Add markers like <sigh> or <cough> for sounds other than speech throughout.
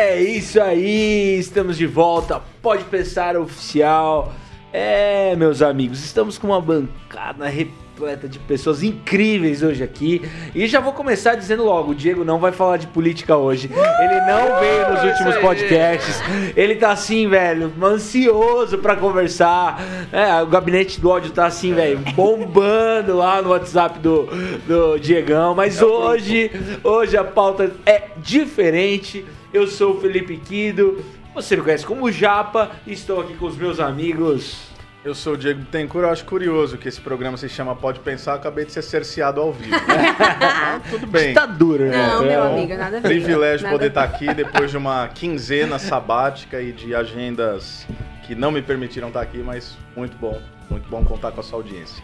É isso aí, estamos de volta. Pode pensar oficial. É, meus amigos, estamos com uma bancada repleta de pessoas incríveis hoje aqui. E já vou começar dizendo logo: o Diego não vai falar de política hoje. Ele não veio nos últimos podcasts. Ele tá assim, velho, ansioso pra conversar. É, o gabinete do ódio tá assim, velho, bombando lá no WhatsApp do, do Diegão. Mas hoje, hoje a pauta é diferente. Eu sou o Felipe Quido. Você me conhece como Japa e estou aqui com os meus amigos. Eu sou o Diego Bittencourt, eu acho curioso que esse programa se chama Pode Pensar, acabei de ser cerceado ao vivo. <laughs> Tudo bem. Tá duro, né? Não, meu É um amigo, nada a ver. privilégio Nada poder estar aqui depois de uma quinzena sabática e de agendas que não me permitiram estar aqui, mas muito bom, muito bom contar com a sua audiência.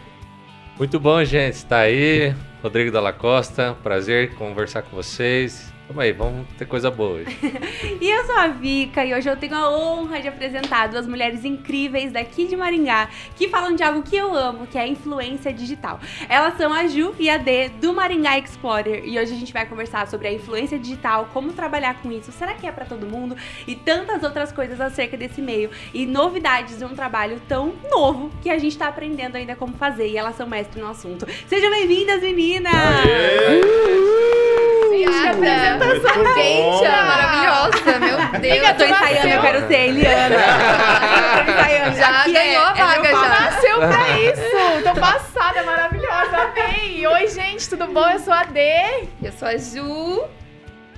Muito bom, gente. Tá aí. Rodrigo Dalla Costa. Prazer conversar com vocês. Tamo aí, vamos ter coisa boa hoje. <laughs> E eu sou a Vika e hoje eu tenho a honra de apresentar duas mulheres incríveis daqui de Maringá que falam de algo que eu amo, que é a influência digital. Elas são a Ju e a D do Maringá Explorer e hoje a gente vai conversar sobre a influência digital, como trabalhar com isso, será que é pra todo mundo e tantas outras coisas acerca desse meio e novidades de um trabalho tão novo que a gente tá aprendendo ainda como fazer e elas são mestres no assunto. Sejam bem-vindas, meninas! Obrigada. Deus. Eu tô ensaiando, eu quero ser a Eliana. Eu tô ensaiando. Já Aqui ganhou a é meu vaga, papo. já. Nasceu pra <laughs> isso! Tô passada, maravilhosa, amei! Oi, gente, tudo bom? Eu sou a D Eu sou a Ju.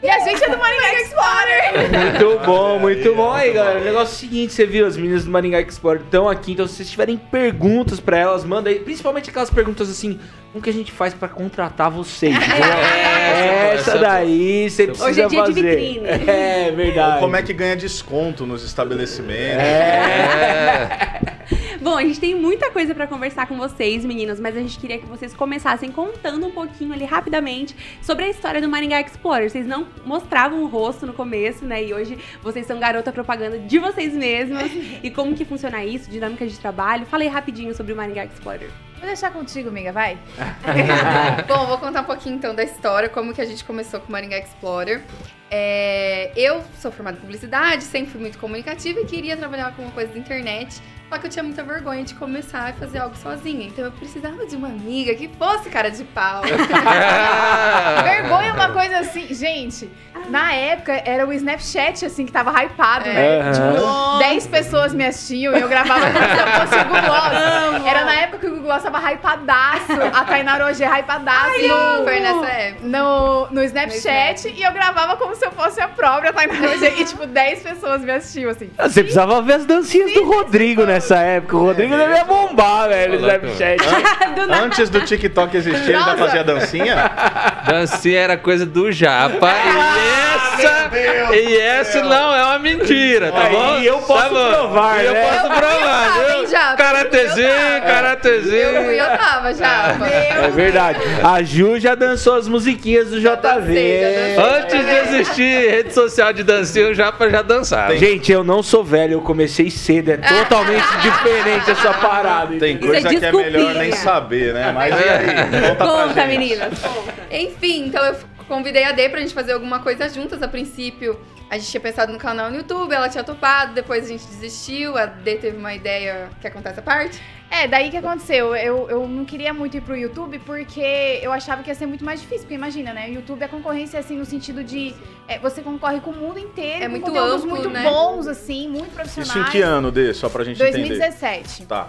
E a gente é do Maringá Explorer! Muito bom, muito bom. Aí, galera, o negócio é o seguinte, você viu, as meninas do Maringá Explorer estão aqui, então se vocês tiverem perguntas pra elas, manda aí, principalmente aquelas perguntas assim, como que a gente faz pra contratar vocês? entendeu? <laughs> É, Essa essa- daí você precisa Hoje é dia de fazer. vitrine. É verdade. Como é que ganha desconto nos estabelecimentos? É. <laughs> Bom, a gente tem muita coisa pra conversar com vocês, meninos, mas a gente queria que vocês começassem contando um pouquinho ali rapidamente sobre a história do Maringá Explorer. Vocês não mostravam o rosto no começo, né? E hoje vocês são garota propaganda de vocês mesmas. <laughs> e como que funciona isso, dinâmica de trabalho. Falei rapidinho sobre o Maringá Explorer. Vou deixar contigo, amiga, vai. <laughs> <laughs> Bom, vou contar um pouquinho então da história, como que a gente começou com o Maringá Explorer. É, eu sou formada em publicidade, sempre fui muito comunicativa e queria trabalhar com uma coisa da internet. Só que eu tinha muita vergonha de começar a fazer algo sozinha. Então eu precisava de uma amiga que fosse cara de pau. <laughs> Vergonha é uma coisa assim. Gente, na época era o Snapchat, assim, que tava hypado, né? Aham. Tipo, 10 pessoas me assistiam e eu gravava como se eu fosse o Google Gloss. Era na época que o Google Gloss tava hypadaço. A Tainara hoje é hypadaço no, Foi nessa época. no, no Snapchat Snap. e eu gravava como se eu fosse a própria Tainara hoje. E, tipo, 10 pessoas me assistiam, assim. Ah, Você precisava ver as dancinhas do Rodrigo nessa época. O Rodrigo É devia bombar, velho, no. Snapchat. <laughs> Antes do TikTok existir, ele já Nossa. fazia dancinha? <laughs> Dancinha era coisa do Japa. E essa. E essa não é uma mentira, tá bom? eu posso Tá bom. provar, E eu né? posso provar, tava, viu? hein, Japa? Karatezinho, Eu karatezinho. Eu fui, eu tava já. É verdade. A Ju já dançou as musiquinhas do já JV. dancei. Antes de existir rede social de dancinha, o Japa já dançava. Gente, eu não sou velho, eu comecei cedo. É <laughs> totalmente <laughs> diferente essa parada. Tem coisa é que é melhor nem saber, né? Mas e aí? Conta Conta, meninas, conta. Enfim, então eu convidei a D pra gente fazer alguma coisa juntas. A princípio, a gente tinha pensado no canal no YouTube, ela tinha topado, depois a gente desistiu. A D teve uma ideia que acontece a parte. É, daí que aconteceu. Eu, eu não queria muito ir pro YouTube porque eu achava que ia ser muito mais difícil. Porque imagina, né? O YouTube é concorrência, assim, no sentido de é, você concorre com o mundo inteiro. É com muito conteúdos amplo, muito né? bons, assim, muito profissionais. Isso em que ano, Dê? Só pra gente entender. 2017. Tá.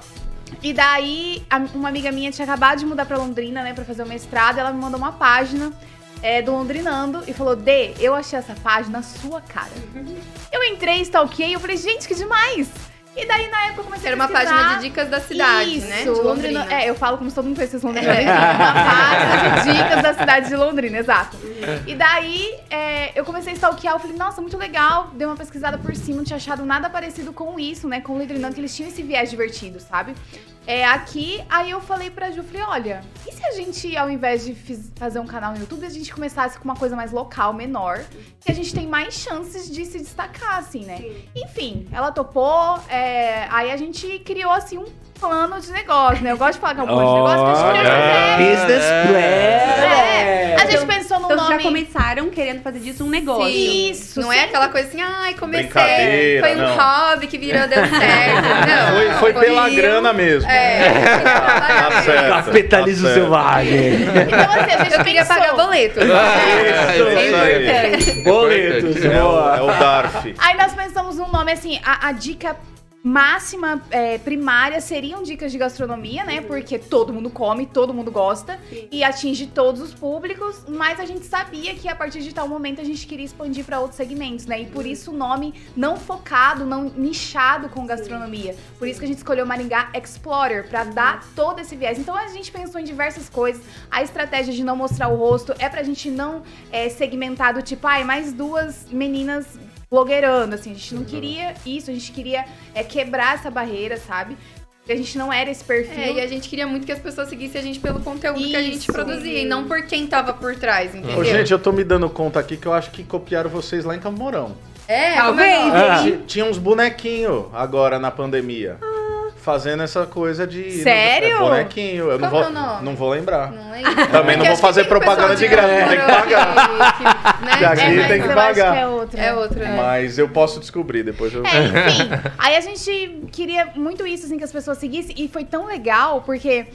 E daí, a- uma amiga minha tinha acabado de mudar pra Londrina, né, pra fazer o mestrado. Ela me mandou uma página é, do Londrinando e falou: Dê, eu achei essa página sua cara. Eu entrei, stalkeei, eu falei: gente, que demais! E daí, na época, eu comecei Era a uma pesquisar. página de dicas da cidade, Isso, né? De Londrina. Londrina. É, eu falo como se todo mundo conhecesse Londrina. Enfim, uma página de dicas da cidade de Londrina, exato. E daí, é, eu comecei a stalkear, eu falei, nossa, muito legal. Dei uma pesquisada por cima, não tinha achado nada parecido com isso, né? Com o Londrinando, que eles tinham esse viés divertido, sabe? É, aqui, aí eu falei pra Ju, falei, olha, e se a gente, ao invés de fiz- fazer um canal no YouTube, a gente começasse com uma coisa mais local, menor, que a gente tem mais chances de se destacar, assim, né? Enfim, ela topou, é, aí a gente criou, assim, um plano de negócio, né? Eu gosto de falar que é um plano de negócio, porque a gente queria Olha, fazer. Business É, a plan. gente pensou no Então vocês já nome. começaram querendo fazer disso um negócio. Isso, Não é aquela coisa assim, ai, comecei. Foi um não. hobby que virou, deu <laughs> certo. Não. Foi, foi pela eu- grana mesmo. É. Tá certo. Capitalismo tá certo. selvagem. Então, assim, a gente Eu queria pagar boleto. Ah, Isso, é isso aí. importante. Boletos, É o, boa. é o Darf. Aí nós pensamos num nome assim, a, a dica máxima é, primária seriam dicas de gastronomia, né? Porque todo mundo come, todo mundo gosta Sim. e atinge todos os públicos, mas a gente sabia que a partir de tal momento a gente queria expandir para outros segmentos, né? E por isso o nome não focado, não nichado com gastronomia. Por isso que a gente escolheu Maringá Explorer para dar todo esse viés. Então a gente pensou em diversas coisas. A estratégia de não mostrar o rosto é pra gente não é, segmentar do tipo, ai, mais duas meninas blogueirando, assim, a gente não queria isso, a gente queria é, quebrar essa barreira, sabe? Porque a gente não era esse perfil. É, e a gente queria muito que as pessoas seguissem a gente pelo conteúdo que a gente Isso. produzia e não por quem tava por trás, entendeu? Ô, gente, eu tô me dando conta aqui que eu acho que copiaram vocês lá em Campo Mourão. é, Talvez. é Ah. Ti- Tinha uns bonequinhos agora na pandemia. Fazendo essa coisa de. Sério? É bonequinho. Eu não vou, é nome? não vou lembrar. Não lembro. Também não Porque vou fazer propaganda de graça, tem que pagar. que- né? É, tem que eu pagar. acho que é outra. É outro, né? Mas eu posso descobrir, depois eu. É, enfim. Aí a gente queria muito isso, assim, que as pessoas seguissem. E foi tão legal, porque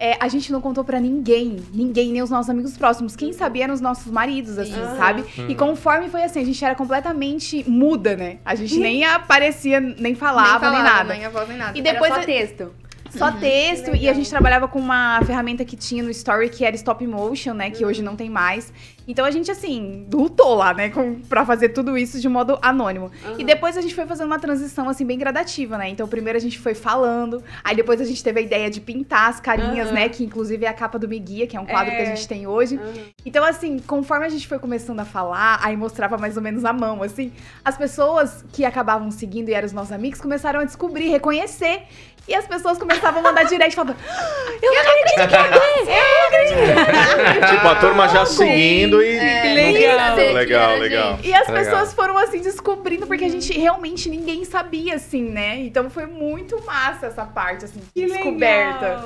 é, a gente não contou pra ninguém. Ninguém, nem os nossos amigos próximos. Quem sabia eram os nossos maridos, assim, Aham. sabe? E conforme foi assim, a gente era completamente muda, né? A gente nem aparecia, nem falava, nem, nada. Nem a voz, nem nada. E depois Era só a- texto. Só texto, e a gente trabalhava com uma ferramenta que tinha no Story, que era stop motion, né? Que hoje não tem mais. Então a gente, assim, lutou lá, né? Com, pra fazer tudo isso de modo anônimo. E depois a gente foi fazendo uma transição, assim, bem gradativa, né? Então primeiro a gente foi falando, aí depois a gente teve a ideia de pintar as carinhas, Aham. né? Que inclusive é a capa do Me Guia, que é um quadro É. que a gente tem hoje. Então, assim, conforme a gente foi começando a falar, aí mostrava mais ou menos a mão, assim, as pessoas que acabavam seguindo e eram os nossos amigos começaram a descobrir, reconhecer. E as pessoas começavam a mandar direct falando: "Ah, Eu não acredito que é você! Eu não acredito! <laughs> Tipo, a turma já seguindo e. É, legal. que Legal, legal. gente. E as Legal. pessoas foram assim descobrindo, porque a gente realmente ninguém sabia, assim, né? Então foi muito massa essa parte, assim, de descoberta.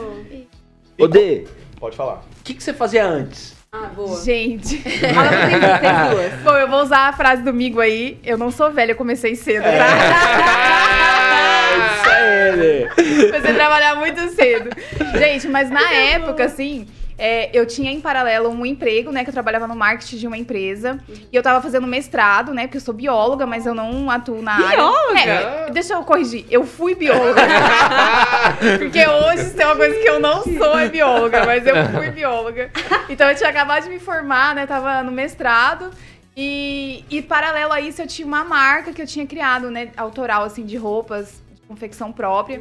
Ô, Dê, Pode falar. o que, que você fazia antes? Ah, boa. Gente. <laughs> Fala pra vocês, vocês duas. Bom, eu vou usar a frase do Migo aí. Eu não sou velha, eu comecei cedo, tá? <laughs> Isso. Comecei a trabalhar muito cedo. Gente, mas na época, assim, é, eu tinha em paralelo um emprego, né? Que eu trabalhava no marketing de uma empresa. E eu tava fazendo mestrado, né? Porque eu sou bióloga, mas eu não atuo na Bióloga? área. É, deixa eu corrigir. Eu fui bióloga. <laughs> porque hoje, tem uma coisa que eu não sou, é bióloga. Mas eu fui bióloga. Então eu tinha acabado de me formar, né? Tava no mestrado. E, e paralelo a isso, eu tinha uma marca que eu tinha criado, né? Autoral, assim, de roupas, de confecção própria.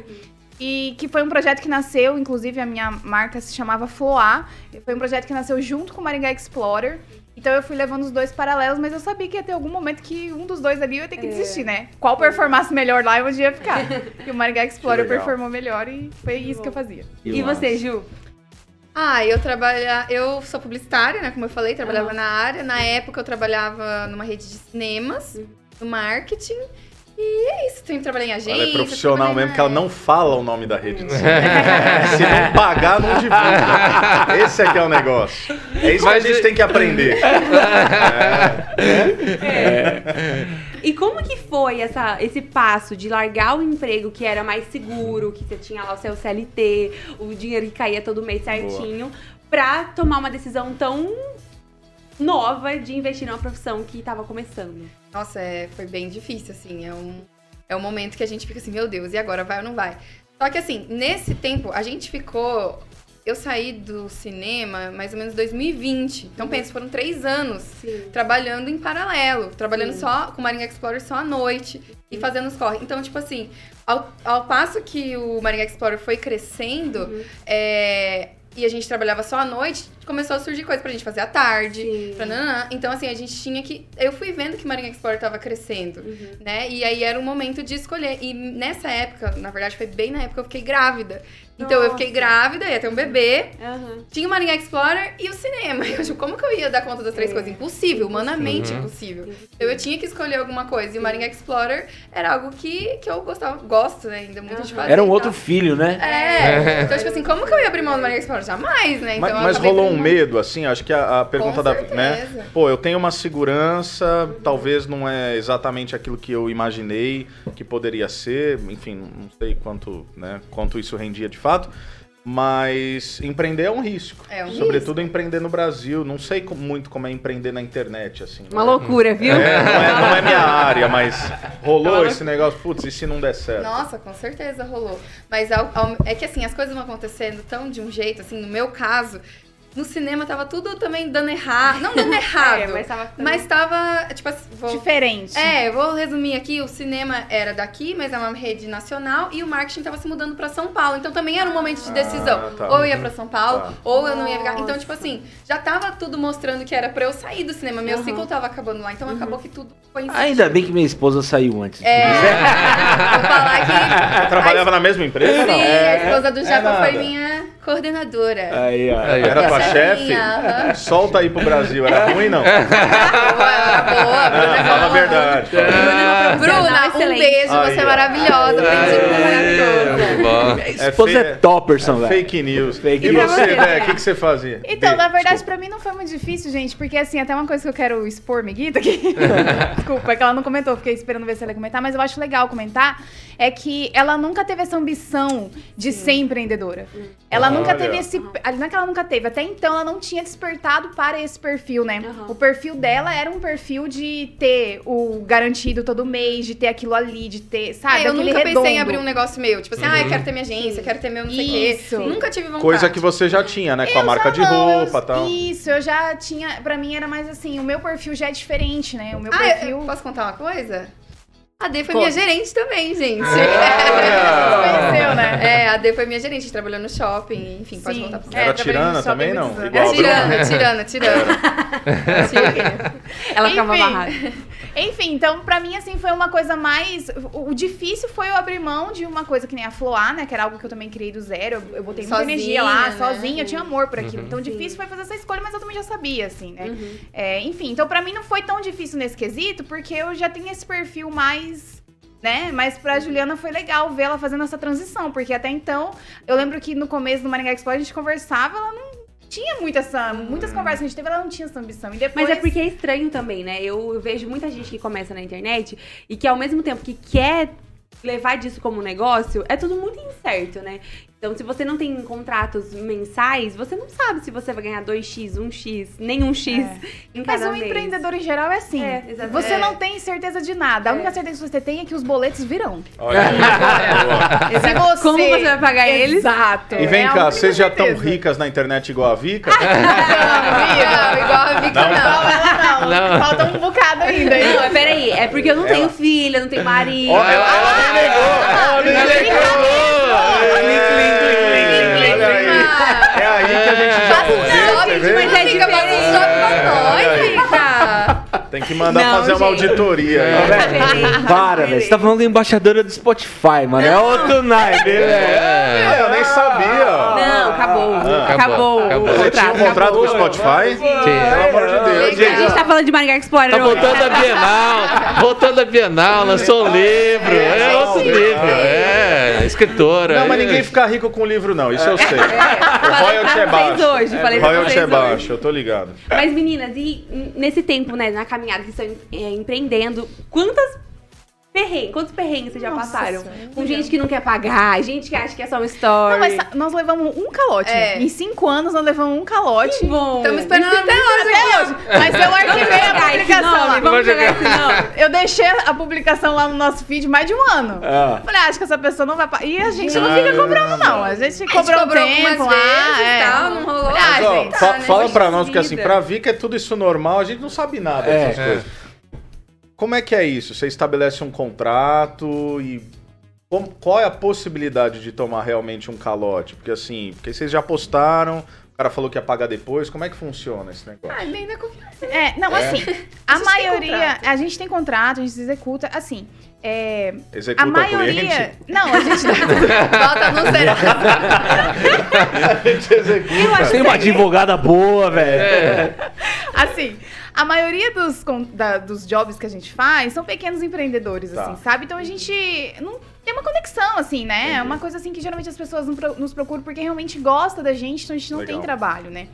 E que foi um projeto que nasceu, inclusive a minha marca se chamava Floar. Foi um projeto que nasceu junto com o Maringá Explorer. Então eu fui levando os dois paralelos, mas eu sabia que ia ter algum momento que um dos dois ali eu ia ter que É. desistir, né? Qual performasse melhor lá, eu ia ficar. <laughs> E o Maringá Explorer performou melhor e foi isso que eu fazia. E você, Ju? Ah, eu trabalha, eu sou publicitária, né? Como eu falei, trabalhava Aham. na área. Na época eu trabalhava numa rede de cinemas, no marketing. E é isso, sempre trabalhei em agência. Ela é profissional mesmo, na porque ela não fala o nome da rede. <laughs> Se não pagar, não divulga. Esse é que é o negócio. É isso Mas que a gente e- tem que aprender. <laughs> E como que foi essa, esse passo de largar o emprego que era mais seguro, que você tinha lá o seu CLT, o dinheiro que caía todo mês certinho, pra tomar uma decisão tão nova de investir numa profissão que tava começando? Nossa, é, foi bem difícil, assim. É um, é um momento que a gente fica assim, meu Deus, e agora vai ou não vai? Só que assim, nesse tempo, a gente ficou. Eu saí do cinema mais ou menos em 2020. Então, pensa, foram três anos Sim. trabalhando em paralelo, trabalhando Sim. só com o Maringá Explorer só à noite e fazendo os corre. Então, tipo assim, ao, ao passo que o Maringá Explorer foi crescendo, Uhum. é, e a gente trabalhava só à noite, começou a surgir coisa pra gente fazer à tarde. Sim. Pra nananã. Então, assim, a gente tinha que. Eu fui vendo que Marinha Explorer tava crescendo, Uhum. né? E aí era o momento de escolher. E nessa época, na verdade, foi bem na época que eu fiquei grávida. Então eu fiquei Nossa. grávida, ia ter um bebê. Aham. Tinha o Marinha Explorer e o cinema. <laughs> Eu, tipo, como que eu ia dar conta das três É. coisas? Impossível, humanamente Uhum. impossível. Então eu tinha que escolher alguma coisa. E o Marinha Explorer era algo que, que eu gostava, gosto, né, ainda muito de Aham. fazer. Era um outro filho, né? É. Então, tipo assim, como que eu ia abrir mão do Marinha Explorer? Jamais, né? Então Mas, mas rolou um medo, assim, acho que a, a pergunta da. certeza. Né? Pô, eu tenho uma segurança, talvez não é exatamente aquilo que eu imaginei que poderia ser, enfim, não sei quanto, né, quanto isso rendia de fato. Mas empreender é um risco. É um Sobretudo empreender no Brasil. Não sei muito como é empreender na internet, assim. Uma não é- loucura, viu? É, não, é, não é minha <laughs> área, mas rolou Uma esse negócio. Putz, e se não der certo? Nossa, com certeza rolou. Mas é que assim, as coisas vão acontecendo tão de um jeito, assim, no meu caso, no cinema tava tudo também dando errado. Não dando <laughs> errado, É, mas tava- mas tava, tipo assim, vou- Diferente. É, eu vou resumir aqui, o cinema era daqui, mas é uma rede nacional, e o marketing tava se mudando pra São Paulo. Então também era um momento de decisão. Ah, tá. Ou eu ia pra São Paulo, Tá. ou eu não ia ficar. Então, tipo assim, já tava tudo mostrando que era pra eu sair do cinema. Meu Uhum. ciclo tava acabando lá, então acabou que tudo foi Ainda bem que minha esposa saiu antes. É, <laughs> vou falar que Você trabalhava na mesma empresa? Sim, não? a esposa do é Japa nada. foi minha coordenadora. Aí, ó. Aí. Era tua é chefe? aham. <laughs> Solta aí pro Brasil, era ruim não? <laughs> Boa, boa, Bruna é Fala a boa. verdade. fala a verdade. Bruna, um Excelente. beijo, Aí, você é maravilhosa, aprendi bom. Minha esposa é, topperson, velho. Fake news. Fake e news. você, você, Bé, o que, que você fazia? Então, na verdade, desculpa. pra mim não foi muito difícil, gente, porque assim, até uma coisa que eu quero expor, Miguita, aqui. <laughs> Desculpa, é que ela não comentou, fiquei esperando ver se ela ia comentar, mas eu acho legal comentar, é que ela nunca teve essa ambição de ser empreendedora. Ela nunca Olha. teve esse. Não é que ela nunca teve, até então ela não tinha despertado para esse perfil, né? Aham. O perfil dela era um perfil de ter o garantido todo mês, de ter aquilo ali, de ter, sabe? É, eu nunca pensei redondo. em abrir um negócio meu. Tipo assim, ah, eu quero ter minha agência, quero ter meu não sei o Isso. quê. Nunca tive vontade. Coisa que você já tinha, né? Com a Eu marca já de não, roupa e tal. Isso, eu já tinha. Pra mim era mais assim, o meu perfil já é diferente, né? O meu Ah, perfil. eu, eu posso contar uma coisa? A D foi Conta. minha gerente também, gente. Olha! Conheceu, né? É, a D foi minha gerente, a gente trabalhou no shopping, enfim, pode Sim. voltar pra É, Era trabalhei tirana no shopping também, não? Igual Bruna. Tirana, tirana, <laughs> tirana. Tirana. Ela ficava Enfim. amarrada. Enfim, então pra mim assim foi uma coisa mais. O difícil foi eu abrir mão de uma coisa que nem a Floar, né? Que era algo que eu também criei do zero. Eu, eu botei muita Sozinha, energia lá, né? sozinha, eu tinha amor por aquilo. Uhum. Então difícil foi fazer essa escolha, mas eu também já sabia, assim, né? Uhum. É, enfim, então pra mim não foi tão difícil nesse quesito, porque eu já tenho esse perfil mais. Né? Mas pra Juliana foi legal ver ela fazendo essa transição, porque até então, eu lembro que no começo do Maringá Explore a gente conversava, ela não tinha muita essa, muitas conversas que a gente teve, ela não tinha essa ambição. E depois, Mas é porque é estranho também, né? Eu, eu vejo muita gente que começa na internet e que ao mesmo tempo que quer levar disso como negócio, é tudo muito incerto, né? Então, se você não tem contratos mensais, você não sabe se você vai ganhar 2x, 1x, nem 1x em Mas cada o mês. empreendedor em geral é assim. É, você É. não tem certeza de nada. A única certeza que você tem é que os boletos virão. Olha. <laughs> Boa. Se você... Como você vai pagar eles? Exato. E vem É cá, vocês já estão ricas na internet igual a Vika? <laughs> Não, igual a Vika, Não. não. Ela não. Não. Falta um bocado ainda. hein? Não, peraí, é porque eu não Ela- tenho filha, não tenho marido. Ó, ela, ela nem negou! Ela nem negou! É aí que a gente já correu, você vê? mas é diferente. shopping pra nós. Vika. Tem que mandar Não, fazer uma gente. auditoria aí. Ó, velho, Para, velho. Você tá falando embaixadora do Spotify, mano. É outro naipe, velho. É, eu nem sabia. Não, acabou. Ah, acabou. acabou. Você tinha um contrato. contrato com o Spotify? Pelo amor de Deus. A gente gente. tá falando de Maringá Explorer Tá voltando a Bienal, voltando a Bienal, lançou um livro, é outro livro, é, escritora. Não, mas é. ninguém fica rico com livro, não. Isso eu sei. O Falei royalty é pra vocês baixo. hoje, falei O pra royalty é hoje. baixo, eu tô ligado. Mas meninas, e nesse tempo, né, na caminhada que estão é, empreendendo, quantas perrengues, quantos perrengues vocês já Nossa passaram? Senhora. Com gente que não quer pagar, gente que acha que é só um story. Não, mas nós levamos um calote. É. Em cinco anos, nós levamos um calote. Que bom. Estamos esperando até hoje. Até hoje. Mas eu arquivei a publicação nome, lá. vamos jogar esse nome. <laughs> Eu deixei a publicação lá no nosso feed mais de um ano. Ah. Falei, ah, acho que essa pessoa não vai pagar. E a gente não fica cobrando, não. A gente A gente cobrou um cobrou tempo lá. e é. tal, não rolou. Ah, Mas, ó, fa- né, fala gente, pra nós, porque assim, pra Vika é tudo isso normal, a gente não sabe nada dessas É. coisas. Como é que é isso? Você estabelece um contrato e como- qual é a possibilidade de tomar realmente um calote? Porque assim, porque vocês já postaram, O cara falou que ia pagar depois. Como é que funciona esse negócio? Ah, nem da confiança. É, não, É. assim, <laughs> a, maioria. A gente tem contrato, a gente executa, assim. É, Executa a maioria. Não, a gente <laughs> Bota no zero. <laughs> A gente executa. Tem uma advogada boa, velho. Assim, a maioria dos, da- dos jobs que a gente faz são pequenos empreendedores, Tá. assim, sabe? Então a gente não tem uma conexão, assim, né? É uma coisa assim que geralmente as pessoas nos procuram porque realmente gosta da gente, então a gente não Legal. tem trabalho, né?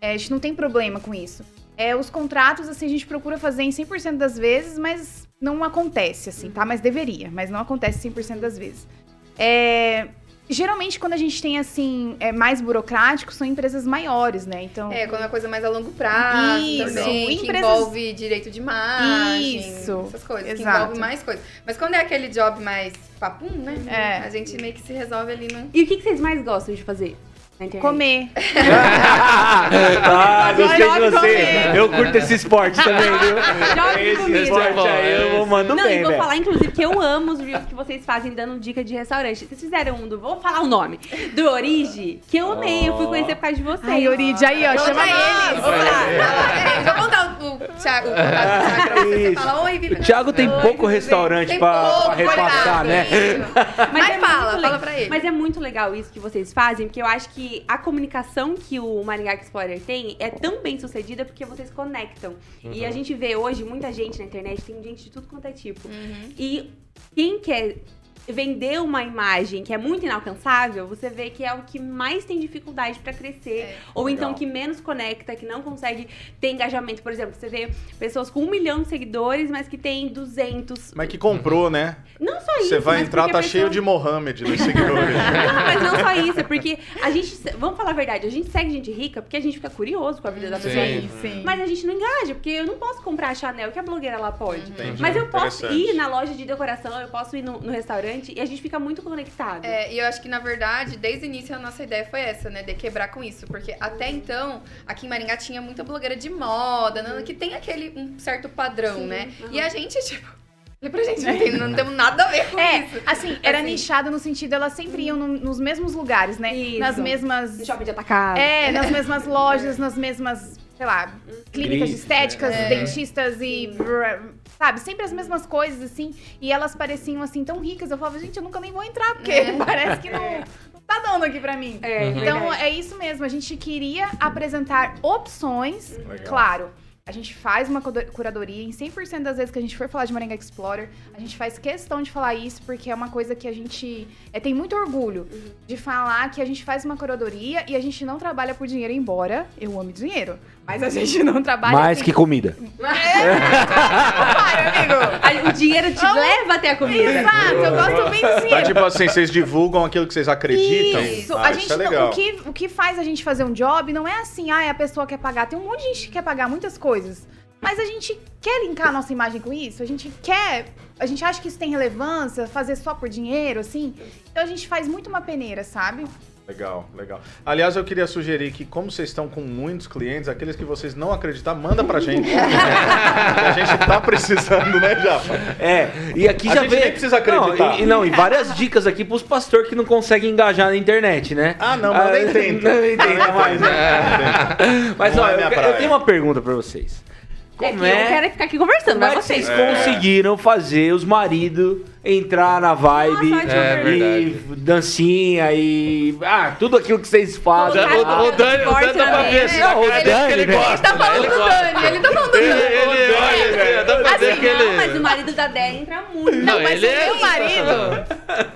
É, a gente não tem problema com isso. É, os contratos, assim, a gente procura fazer em 100% das vezes, mas não acontece, assim, tá? Mas deveria, mas não acontece 100% das vezes. É, geralmente, quando a gente tem, assim, é, mais burocrático, são empresas maiores, né? Então, É, quando é uma coisa mais a longo prazo Isso, também, que empresas- envolve direito de imagem, Isso, essas coisas, que exato. envolve mais coisas. Mas quando é aquele job mais papum, né? É. A gente meio que se resolve ali no... E o que, que vocês mais gostam de fazer? Comer. <laughs> ah, gostei de você. comigo. Eu curto esse esporte também, viu? Joga Esse comigo. esporte aí eu vou mando Não, bem, e vou falar, inclusive, que eu amo os reels que vocês fazem dando dica de restaurante. Vocês fizeram um do. Vou falar o nome. Do Origi, que eu amei. Eu fui conhecer por causa de vocês. Ai, Oride, aí, ó, chama ele. Vamos lá. Vou contar o, Thiago, você. Fala, oi, Vivi. O Thiago tem Oi, pouco restaurante Tem pra, pouco, pra repassar, coitado. né? Mas é fala, fala pra ele. Mas é muito legal isso que vocês fazem, porque eu acho que a comunicação que o Maringá Explorer tem é tão bem sucedida porque vocês conectam. E a gente vê hoje muita gente na internet, tem gente de tudo quanto é tipo. Uhum. E quem quer vender uma imagem que é muito inalcançável, você vê que é o que mais tem dificuldade pra crescer. É. Ou então Legal. que menos conecta, que não consegue ter engajamento. Por exemplo, você vê pessoas com um milhão de seguidores, mas que tem 200. Mas que comprou, né? Não só isso. Você vai entrar, tá a cheio pessoa- de Mohamed nos seguidores. <laughs> Não, mas não só isso, é porque a gente. Vamos falar a verdade, a gente segue gente rica porque a gente fica curioso com a vida da pessoa Sim. rica. sim. Mas a gente não engaja, porque eu não posso comprar a Chanel que a blogueira ela pode. Entendi. Mas eu posso ir na loja de decoração, eu posso ir no, no restaurante e a gente fica muito conectado. É, e eu acho que, na verdade, desde o início a nossa ideia foi essa, né? De quebrar com isso. Porque até então, aqui em Maringá tinha muita blogueira de moda, né, que tem aquele um certo padrão, Sim, né? aham. E a gente, tipo. Falei pra gente, não, tem, não temos nada a ver com É, isso. assim, era Assim. nichado no sentido, elas sempre iam no- nos mesmos lugares, né? Isso. Nas mesmas. No shopping de atacado. É, nas mesmas lojas, nas mesmas, sei lá, clínicas estéticas? É. dentistas e. Sabe, sempre as mesmas coisas, assim. E elas pareciam, assim, tão ricas. Eu falava, gente, eu nunca nem vou entrar, porque É. <laughs> parece que não, não tá dando aqui pra mim. É, Então, verdade. é isso mesmo. A gente queria apresentar opções, Legal. claro. A gente faz uma curadoria em 100% das vezes que a gente for falar de Maringá Explorer. A gente faz questão de falar isso, porque é uma coisa que a gente é, tem muito orgulho de falar que a gente faz uma curadoria e a gente não trabalha por dinheiro, embora eu ame dinheiro. Mas a gente não trabalha. Mais assim. que comida. <laughs> Para, amigo! O dinheiro te leva até a comida. Exato, eu gosto bem Mas, dinheiro. tipo assim, vocês divulgam aquilo que vocês acreditam? Isso, Ah, a gente isso é não- legal. o, que, o que faz a gente fazer um job não é assim, ah, a pessoa quer pagar. Tem um monte de gente que quer pagar muitas coisas. Mas a gente quer linkar a nossa imagem com isso? A gente quer. A gente acha que isso tem relevância, fazer só por dinheiro, assim. Então a gente faz muito uma peneira, sabe? Legal, legal. Aliás, eu queria sugerir que, como vocês estão com muitos clientes, aqueles que vocês não acreditar, manda pra gente. <laughs> a gente tá precisando, né, Japa? É, e aqui A já gente nem precisa acreditar. Não, e, não, e várias dicas aqui pros pastores que não conseguem engajar na internet, né? Ah, não, mas nem tenta. <laughs> Nem tenta mais, né? Mas Não ó, é eu, eu praia. tenho uma pergunta pra vocês. É Como que eu é, quero ficar aqui conversando, como é mas que vocês vocês. conseguiram fazer os maridos entrar na vibe Nossa, É e verdade. dancinha e. Ah, tudo aquilo que vocês fazem. O, o, o Dani, o Dani dá pra ver assim, Não, o Dani, que ele tá falando ele do. Dani, ele tá falando do Dani. Olha, dá pra Assim, que ele... não, mas o marido da Dé entra muito. Não, mas ele o é meu marido.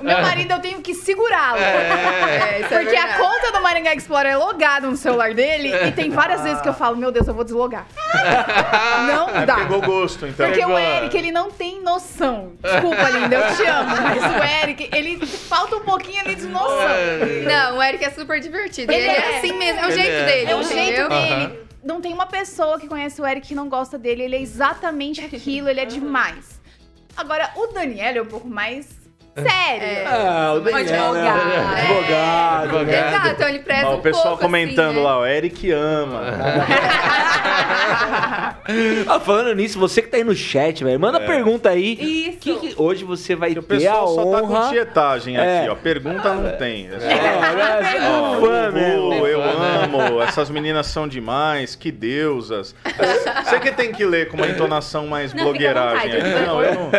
O meu marido eu tenho que segurá-lo. É, <laughs> isso é Porque a conta do Maringá Explorer é logada no celular dele e tem várias vezes que eu falo, meu Deus, eu vou deslogar. <laughs> Não É, dá. pegou gosto, então. Porque o Pegou. Eric, ele não tem noção. Desculpa, linda, eu te amo. Mas o Eric, ele falta um pouquinho ali de noção. Não, o Eric é super divertido. Ele Ele, é é. assim mesmo, é o jeito é. dele. É o jeito dele. Não tem uma pessoa que conhece o Eric que não gosta dele. Ele é exatamente <laughs> aquilo, ele é demais. Agora, o Daniel é um pouco mais sério. É. Ah, o Mas Daniel, né? advogado. Advogado. Advogado. Exato, então ele preza Ó, um o pessoal pouco, comentando assim, né? lá, o Eric ama. <laughs> Ah, falando nisso, você que tá aí no chat, velho, manda É. pergunta aí. Isso. Que que hoje você vai Que o ter a pessoal só tá com honra... tietagem É. aqui, ó. Pergunta não tem. É só... É, <laughs> é fã mesmo. Eu Fã, né? amo, essas meninas são demais, que deusas. <laughs> Você que tem que ler com uma entonação mais Não, blogueiragem. vontade. Não, eu não.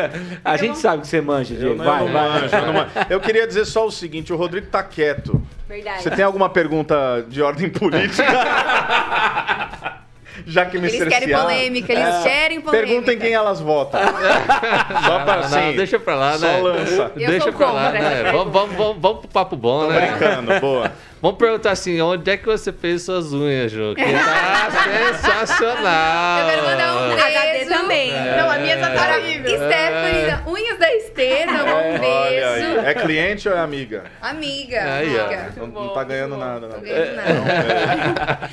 A gente sabe que você manja, Diego. Vai, vai. Manjo, eu não manjo. Eu queria dizer só o seguinte, o Rodrigo tá quieto. Verdade. Você tem alguma pergunta de ordem política? <laughs> Já que me Eles querem polêmica, eles querem polêmica. Perguntem quem elas votam. <laughs> Só pra Não, assim. não, deixa pra lá, só né? lança. Eu deixa sou pra lá, né? Vamos, vamos, vamos, vamos pro papo bom, né? Brincando, boa. <laughs> Vamos perguntar assim, onde é que você fez suas unhas, Ju? Que tá sensacional. Eu quero mandar um beijo. HD também. Não, a minha tá Para horrível. Stephanie, unhas da Estê, dá um Olha aí. beijo. É cliente ou é amiga? Amiga, Aí, amiga. Não, não tá ganhando nada, não. Não ganho nada.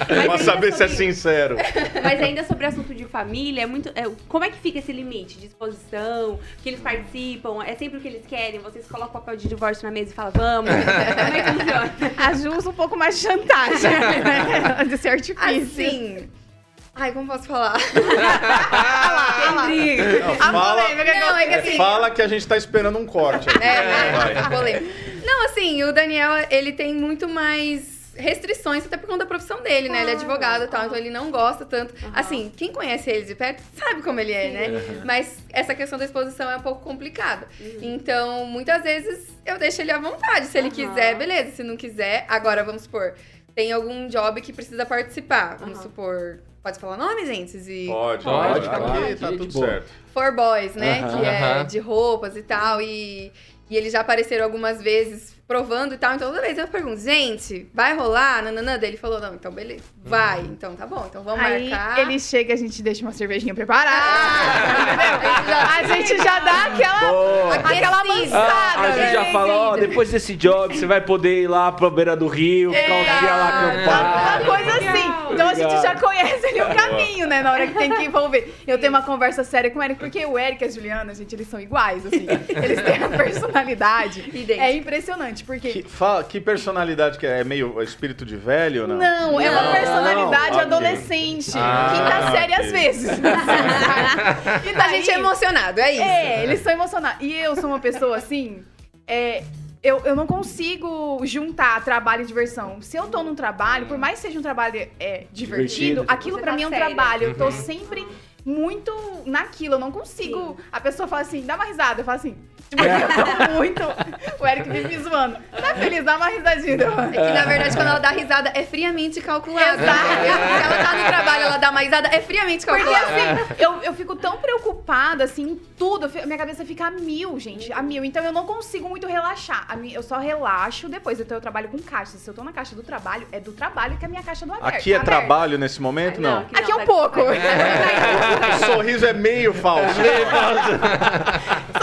É. Ainda saber se é sincero. <laughs> Mas ainda sobre assunto de família, é muito. é, como é que fica esse limite de exposição? Que eles participam? É sempre o que eles querem? Vocês colocam o papel de divórcio na mesa e falam, vamos? <laughs> Como é que funciona? A Ju usa um pouco mais de chantagem <laughs> né? desse artifício. Assim. Ai, como posso falar? <laughs> Fala, polêmica que Não, é que assim. fala que a gente tá esperando um corte. aqui. É, Vai. é, polêmica. Não, assim, o Daniel, ele tem muito mais restrições, até por conta da profissão dele, né? Ele é advogado e tal, então ele não gosta tanto. Assim, quem conhece ele de perto sabe como ele é, né? Mas essa questão da exposição é um pouco complicada. Então, muitas vezes eu deixo ele à vontade. Se ele quiser, beleza. Se não quiser, agora vamos supor, tem algum job que precisa participar. Vamos supor. Pode falar nome, gente? E... Pode, Pode, pode. Aqui tá de tudo boa. certo. For Boys, né? Aham. Que é de roupas e tal. E, e eles já apareceram algumas vezes provando e tal. Então toda vez eu pergunto, gente, vai rolar? Nananã. Daí ele falou, não, então beleza. Vai. Então tá bom. Então vamos Aí marcar. ele chega e a gente deixa uma cervejinha preparada. Ah, <laughs> A gente já dá aquela, Boa. aquela amansada. Ah, a gente né? já falou, ó, depois desse job, você vai poder ir lá pra beira do rio, ficar um dia lá acampar. Uma coisa assim. Então a gente já conhece ali o caminho, né? Na hora que tem que envolver. Eu tenho uma conversa séria com o Eric, porque o Eric e a Juliana, gente, eles são iguais, assim. Eles têm a <laughs> personalidade. É impressionante, porque. Que, fala- que personalidade que é? É meio espírito de velho ou não? Não, é uma Não. personalidade Ok. adolescente. Ah, quinta série ok. às vezes. <laughs> e A daí, gente é emocionado, é isso. É, eles são emocionados. E eu sou uma pessoa assim. É, eu, eu não consigo juntar trabalho e diversão. Se eu tô num trabalho, por mais que seja um trabalho é, divertido, Divertido. aquilo pra tá mim é um séria. trabalho. Eu tô sempre muito naquilo. Eu não consigo. A pessoa fala assim, dá uma risada. Eu falo assim. Tipo, <laughs> tô muito. O Eric vive me zoando. Tá feliz? Dá uma risadinha. Eu- É que, na verdade, quando ela dá risada, é friamente calculado. Exato. Se ela tá no trabalho, ela dá uma risada, é friamente Porque calculado. assim, eu, eu fico tão preocupada, assim, em tudo. eu fi- minha cabeça fica a mil, gente. A mil. Então eu não consigo muito relaxar. Eu só relaxo depois. Então eu trabalho com caixa. Se eu tô na caixa do trabalho, é do trabalho que é a minha caixa do aberto. Aqui é aberto. trabalho nesse momento? Não. que Aqui é um tá- pouco. <laughs> O sorriso é meio falso.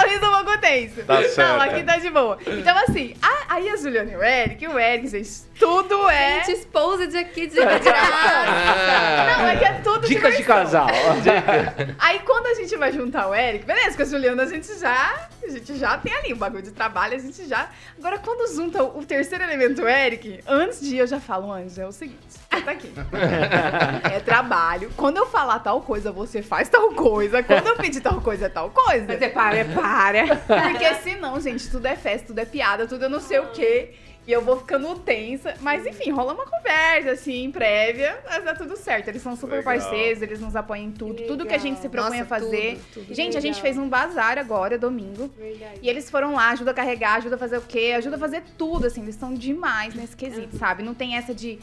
Sorriso um pouco tenso. Tá certo. Não, aqui tá de boa. Então, assim, a- aí a Juliana e o Eric, o Eric, gente, tudo é. Gente, exposed aqui de <laughs> de graça. Não, é que é tudo Dicas de casal. <laughs> Aí quando a gente vai juntar o Eric, beleza, com a Juliana a gente já, a gente já tem ali o bagulho de trabalho, a gente já. Agora quando junta o, o terceiro elemento, o Eric, antes de ir eu já falo, Anjo, é o seguinte, tá aqui. <laughs> é trabalho. Quando eu falar tal coisa, você faz tal coisa. Quando eu pedir tal coisa, é tal coisa. Mas é para, é para. Porque senão, gente, tudo é festa, tudo é piada, tudo eu não sei o quê. E eu vou ficando tensa. Mas enfim, rola uma conversa, assim, prévia, mas dá tudo certo. Eles são super Legal. parceiros, eles nos apoiam em tudo. Tudo que a gente se propõe Nossa, a fazer. tudo, tudo. Gente, a gente fez um bazar agora, domingo. Verdade. E eles foram lá, ajuda a carregar, ajuda a fazer o quê? Ajuda a fazer tudo, assim. Eles são demais nesse quesito, sabe? Não tem essa de.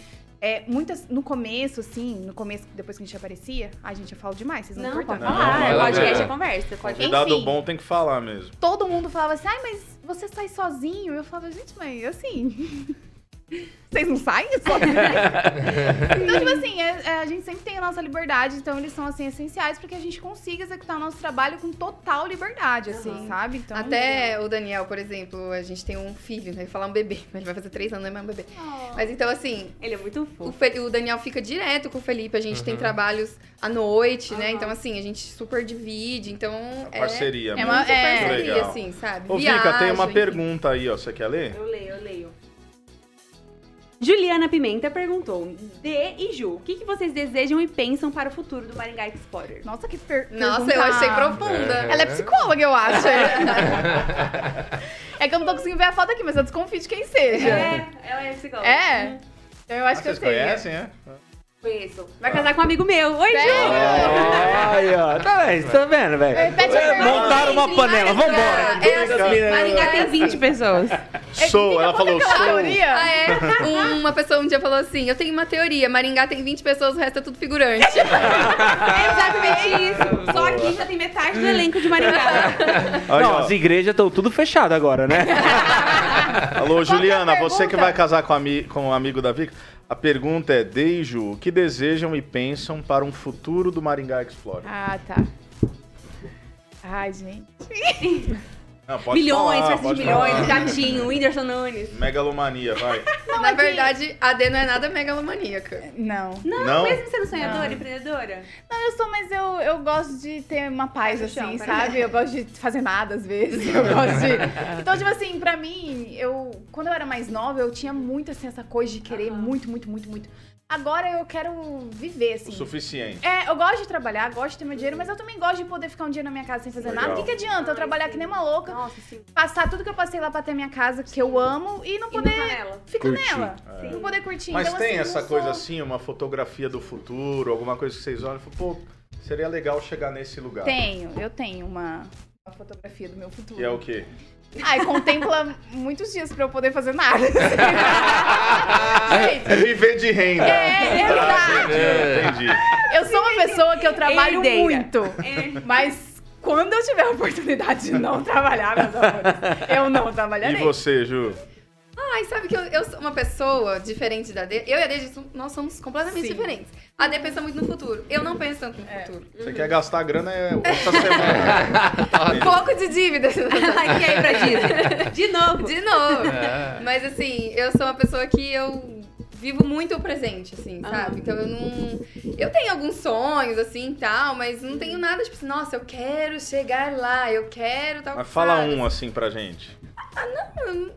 É, muitas. No começo, assim, no começo, depois que a gente aparecia, a gente, eu falo demais, vocês não, Não, cortam. pode Não, falar. vai É podcast ver. é conversa. Pode Convidado Enfim. bom tem que falar mesmo. todo mundo falava assim, ai, mas você sai sozinho? Eu falava, gente, mas assim. Vocês não saem <laughs> sozinhos? então, tipo assim, é- é, a gente sempre tem a nossa liberdade, então eles são, assim, essenciais para que a gente consiga executar o nosso trabalho com total liberdade, assim, Aham. sabe? Então, Até o Daniel, por exemplo, a gente tem um filho, né? Eu ia falar um bebê, mas <laughs> ele vai fazer três anos, não é mais um bebê. Oh. Mas então, assim, Ele é muito o, fofo. Fe- o Daniel fica direto com o Felipe, a gente tem Uhum. trabalhos à noite, né? Aham. Então, assim, a gente super divide, então... É, Parceria é mesmo. uma- é. parceria, Legal. assim, sabe? Ô, Vika, tem uma Viagem. pergunta aí, ó. Você quer ler? Eu leio, eu leio. Juliana Pimenta perguntou: D e Ju, o que, que vocês desejam e pensam para o futuro do Maringá Explorer? Nossa, que per Nossa, pergunta. eu achei profunda. Ela é psicóloga, eu acho. <laughs> é que eu não tô conseguindo ver a foto aqui, mas eu desconfio de quem seja. É, ela é psicóloga. É? Então eu acho Ah, que eu vocês sei. conhecem, é? Conheço. Vai casar com um amigo meu. Oi, Ju! Aí, ó. Tá vendo? Tá vendo, velho? A pergunta. Montaram uma panela. Vambora. É assim, Maringá tem 20 pessoas. Sou, ela falou sou. Ah, é? <laughs> Uma pessoa um dia falou assim: Eu tenho uma teoria, Maringá tem 20 pessoas, o resto é tudo figurante. É exatamente isso. Só aqui já tem metade do elenco de Maringá. Aí, Não, ó. as igrejas estão tudo fechadas agora, né? <laughs> Alô, Juliana, é você que vai casar com, ami com o amigo da Vic, a pergunta é, Deijo, o que desejam e pensam para um futuro do Maringá Explorer? Ah, tá. Ai, gente. <laughs> Não, pode milhões, falar, de pode milhões, falar. Jatinho, Whindersson Nunes. Megalomania, vai. Na verdade, a D não é nada megalomaníaca. Não. Não, Não? mesmo sendo sonhadora, Não. empreendedora. Não, eu sou, mas eu, eu gosto de ter uma paz, chão, assim, no sabe? Eu gosto de fazer nada às vezes. <laughs> Eu gosto de. <laughs> Então, tipo assim, pra mim, eu. Quando eu era mais nova, eu tinha muito assim, essa coisa de querer muito, muito, muito, muito. Agora eu quero viver, O assim. suficiente. É, eu gosto de trabalhar, gosto de ter meu dinheiro, mas eu também gosto de poder ficar um dia na minha casa sem fazer Legal. nada. O que, que adianta eu trabalhar que nem uma louca, Nossa, sim. passar tudo que eu passei lá pra ter minha casa, que eu amo, e não E poder não tá nela. ficar Curtir. nela. É. Não poder curtir. Mas então, tem assim, essa coisa sou assim, uma fotografia do futuro, alguma coisa que vocês olham e falam, pô, seria legal chegar nesse lugar. Tenho, eu tenho uma, uma fotografia do meu futuro. E é o quê? Ai, contempla muitos dias pra eu poder fazer nada. <laughs> Gente, É viver de renda. é, exato. É, entendi. Eu sou uma pessoa que eu trabalho Herdeira. muito, mas quando eu tiver a oportunidade de não trabalhar, meus amores, eu não E trabalharei. você, Ju? Ai, sabe que eu, eu sou uma pessoa diferente da D. Eu e a D, nós somos completamente Sim. diferentes. A D pensa muito no futuro. Eu não penso tanto no É. futuro. Você quer gastar grana é <laughs> outra semana. Um <laughs> pouco de dívida. <laughs> Ai, que aí pra Disney. De novo. De novo. Mas assim, eu sou uma pessoa que eu vivo muito o presente, assim, sabe? Então eu não. Eu tenho alguns sonhos, assim e tal, mas não tenho nada, tipo assim, nossa, eu quero chegar lá, eu quero tal. Mas fala sabe? um assim pra gente.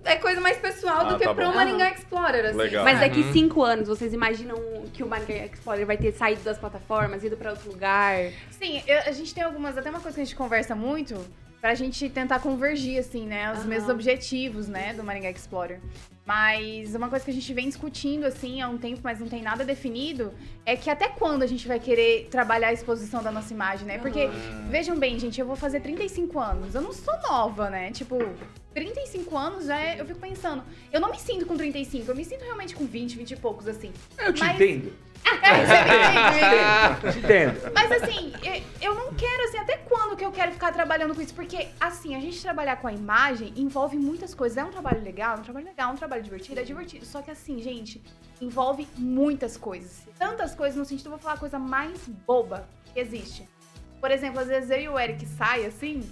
É coisa mais pessoal Ah, do que tá pro bom. Maringá Explorer, assim. Legal. Mas daqui Uhum. cinco anos, vocês imaginam que o Maringá Explorer vai ter saído das plataformas, ido pra outro lugar? Sim, eu- a gente tem algumas, até uma coisa que a gente conversa muito, pra gente tentar convergir, assim, né, os Aham. mesmos objetivos, né, do Maringá Explorer. Mas uma coisa que a gente vem discutindo, assim, há um tempo, mas não tem nada definido, é que até quando a gente vai querer trabalhar a exposição da nossa imagem, né? Porque, vejam bem, gente, eu vou fazer 35 anos, eu não sou nova, né? Tipo, 35 anos já é, eu fico pensando, eu não me sinto com 35, eu me sinto realmente com 20, 20 e poucos, assim. Eu te Mas- entendo. <laughs> É, te entendo. Mas assim, eu não quero, assim, até quando que eu quero ficar trabalhando com isso? Porque, assim, a gente trabalhar com a imagem envolve muitas coisas. É um trabalho legal, é um trabalho legal, é um trabalho divertido, é divertido. Só que, assim, gente, envolve muitas coisas. Tantas coisas, no sentido, eu vou falar a coisa mais boba que existe. Por exemplo, às vezes eu e o Eric sai, assim,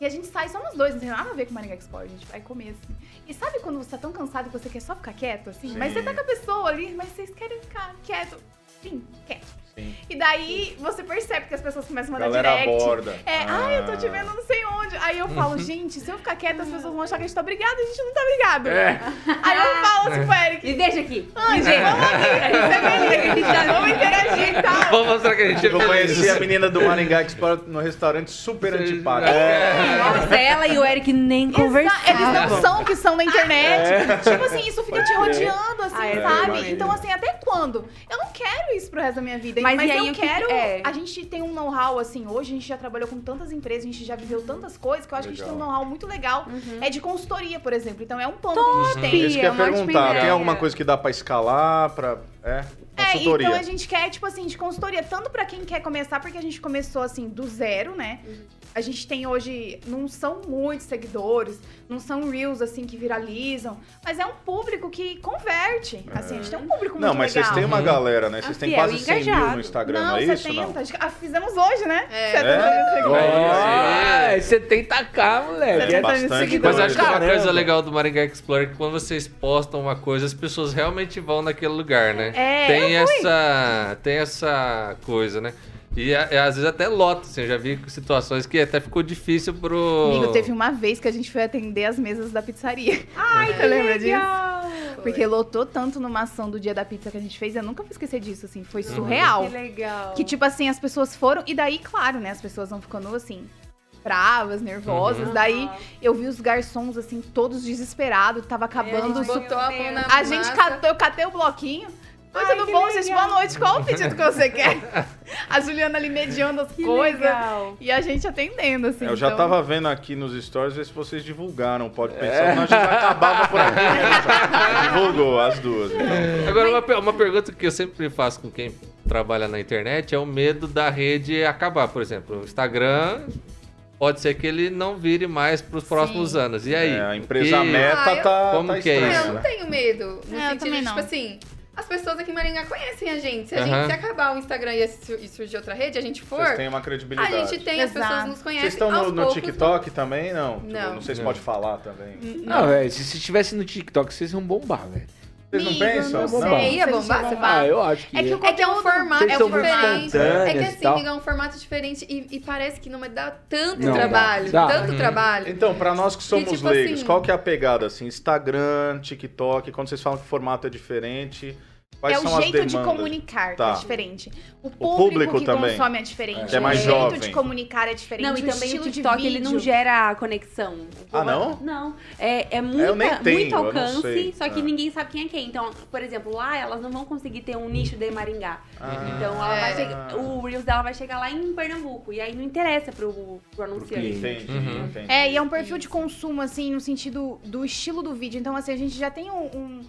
e a gente sai só nós dois, não tem nada a ver com o Maringá Export, a gente vai comer, assim. E sabe quando você tá tão cansado que você quer só ficar quieto, assim? Sim. Mas você tá com a pessoa ali, mas vocês querem ficar quieto. Sim, quieto. Sim. E daí você percebe que as pessoas começam a mandar Galera direct. aborda. É, Ah. ai, eu tô te vendo não sei onde. Aí eu falo, gente, se eu ficar quieta, as pessoas vão achar que a gente tá brigado, a gente não tá brigado. É. Aí eu falo assim pro Eric, Me deixa aqui. gente, vamos aqui, <laughs> vamos interagir e tal. Vamos mostrar que a gente é Eu conheci a menina do Maringá Explorer no restaurante super antipático. É. Nossa, ela e o Eric nem conversaram. Eles não são o que são na internet. Tipo assim, isso fica Pode te rodeando, assim, Ah, é, sabe? Então, assim, até quando? Eu não quero isso pro resto da minha vida. Mas Mas, e aí, eu o que- quero. é. A gente tem um know-how, assim, hoje a gente já trabalhou com tantas empresas, a gente já viveu tantas coisas, que eu acho que a gente tem um Legal. know-how muito legal. Uhum. É de consultoria, por exemplo. Então é um ponto que a gente tem. Isso que eu ia é perguntar. Tem alguma coisa que dá pra escalar, pra... É, É, então a gente quer, tipo assim, de consultoria, tanto pra quem quer começar, porque a gente começou, assim, do zero, né? A gente tem hoje, não são muitos seguidores, não são reels, assim, que viralizam, mas é um público que converte, assim, a gente tem um público muito Não, mas legal. vocês têm uma galera, né? Vocês têm Fiel quase e 100 mil engajado. no Instagram, não, não, é isso? 70, Não? acho que- ah, fizemos hoje, né? É. 70 mil seguidores. Ó, 70k, moleque. É É bastante seguidores. Mas acho que uma coisa legal do Maringá Explorer é que quando vocês postam uma coisa, as pessoas realmente vão naquele lugar, né? É, tem essa tem essa coisa, né? E, a- e às vezes até lota, assim, eu já vi situações que até ficou difícil pro... Amigo, teve uma vez que a gente foi atender as mesas da pizzaria. Ai, <laughs> Você lembra disso? legal. Porque lotou tanto numa ação do dia da pizza que a gente fez, eu nunca vou esquecer disso, assim, foi surreal. Que legal. Que, tipo assim, as pessoas foram. E daí, claro, né? As pessoas vão ficando assim. Bravas, nervosas. Uhum. Daí eu vi os garçons, assim, todos desesperados, tava acabando. a o gente Botou a mão na a gente catou, eu catei o bloquinho. Oi, Ai, tudo bom, gente? legal. Boa noite. Qual o pedido que você quer? <laughs> A Juliana ali mediando as Que coisas. legal. E a gente atendendo, assim. Eu já então- tava vendo aqui nos stories ver se vocês divulgaram. Pode pensar, senão a gente acabava por aqui. Divulgou as duas. então. Agora, uma, uma pergunta que eu sempre faço com quem trabalha na internet é o medo da rede acabar. Por exemplo, o Instagram pode ser que ele não vire mais para os próximos anos. E aí? É, a empresa Que- meta Ah, eu- tá, Como tá que é isso? eu não tenho medo. No É, eu sentido não. tipo assim, as pessoas aqui em Maringá conhecem a gente. Se, a Aham. gente, se acabar o Instagram e, su- e surgir outra rede, a gente for, Vocês têm uma a credibilidade. gente tem, as Exato. pessoas nos conhecem. Vocês estão no, no TikTok também? Não. Tipo, Não. Não sei se Não. pode falar também. Não, velho, se se estivesse no TikTok, vocês iam bombar, velho. Vocês não pensam? não sei. Você ia bombar? Você vai? Ah, eu acho que. É que o É que é um formato é diferente. É que e assim, tal. fica um formato diferente e, e parece que não vai dar tanto Não, trabalho. dá. Dá. Tanto Uhum. trabalho. Então, pra nós que somos tipo leigos, assim- qual que é a pegada? Assim, Instagram, TikTok, quando vocês falam que o formato é diferente, quais é são o as jeito de comunicar que Tá. é diferente. O público público, que também. consome é diferente. Que é mais o jeito jovem. de comunicar é diferente. Não, e o também o estilo TikTok de ele não gera conexão. O Ah, não? Não. É, é muita, nem tenho, muito eu não alcance, só que Ah. ninguém sabe quem é quem. Então, por exemplo, lá elas não vão conseguir ter um nicho de Maringá. Ah. Então, ela vai É. chegar- o Reels dela vai chegar lá em Pernambuco. E aí não interessa pro, pro anunciante. Entendi, Uhum. entendi. É, e é um perfil de consumo, assim, no sentido do estilo do vídeo. Então, assim, a gente já tem um. um...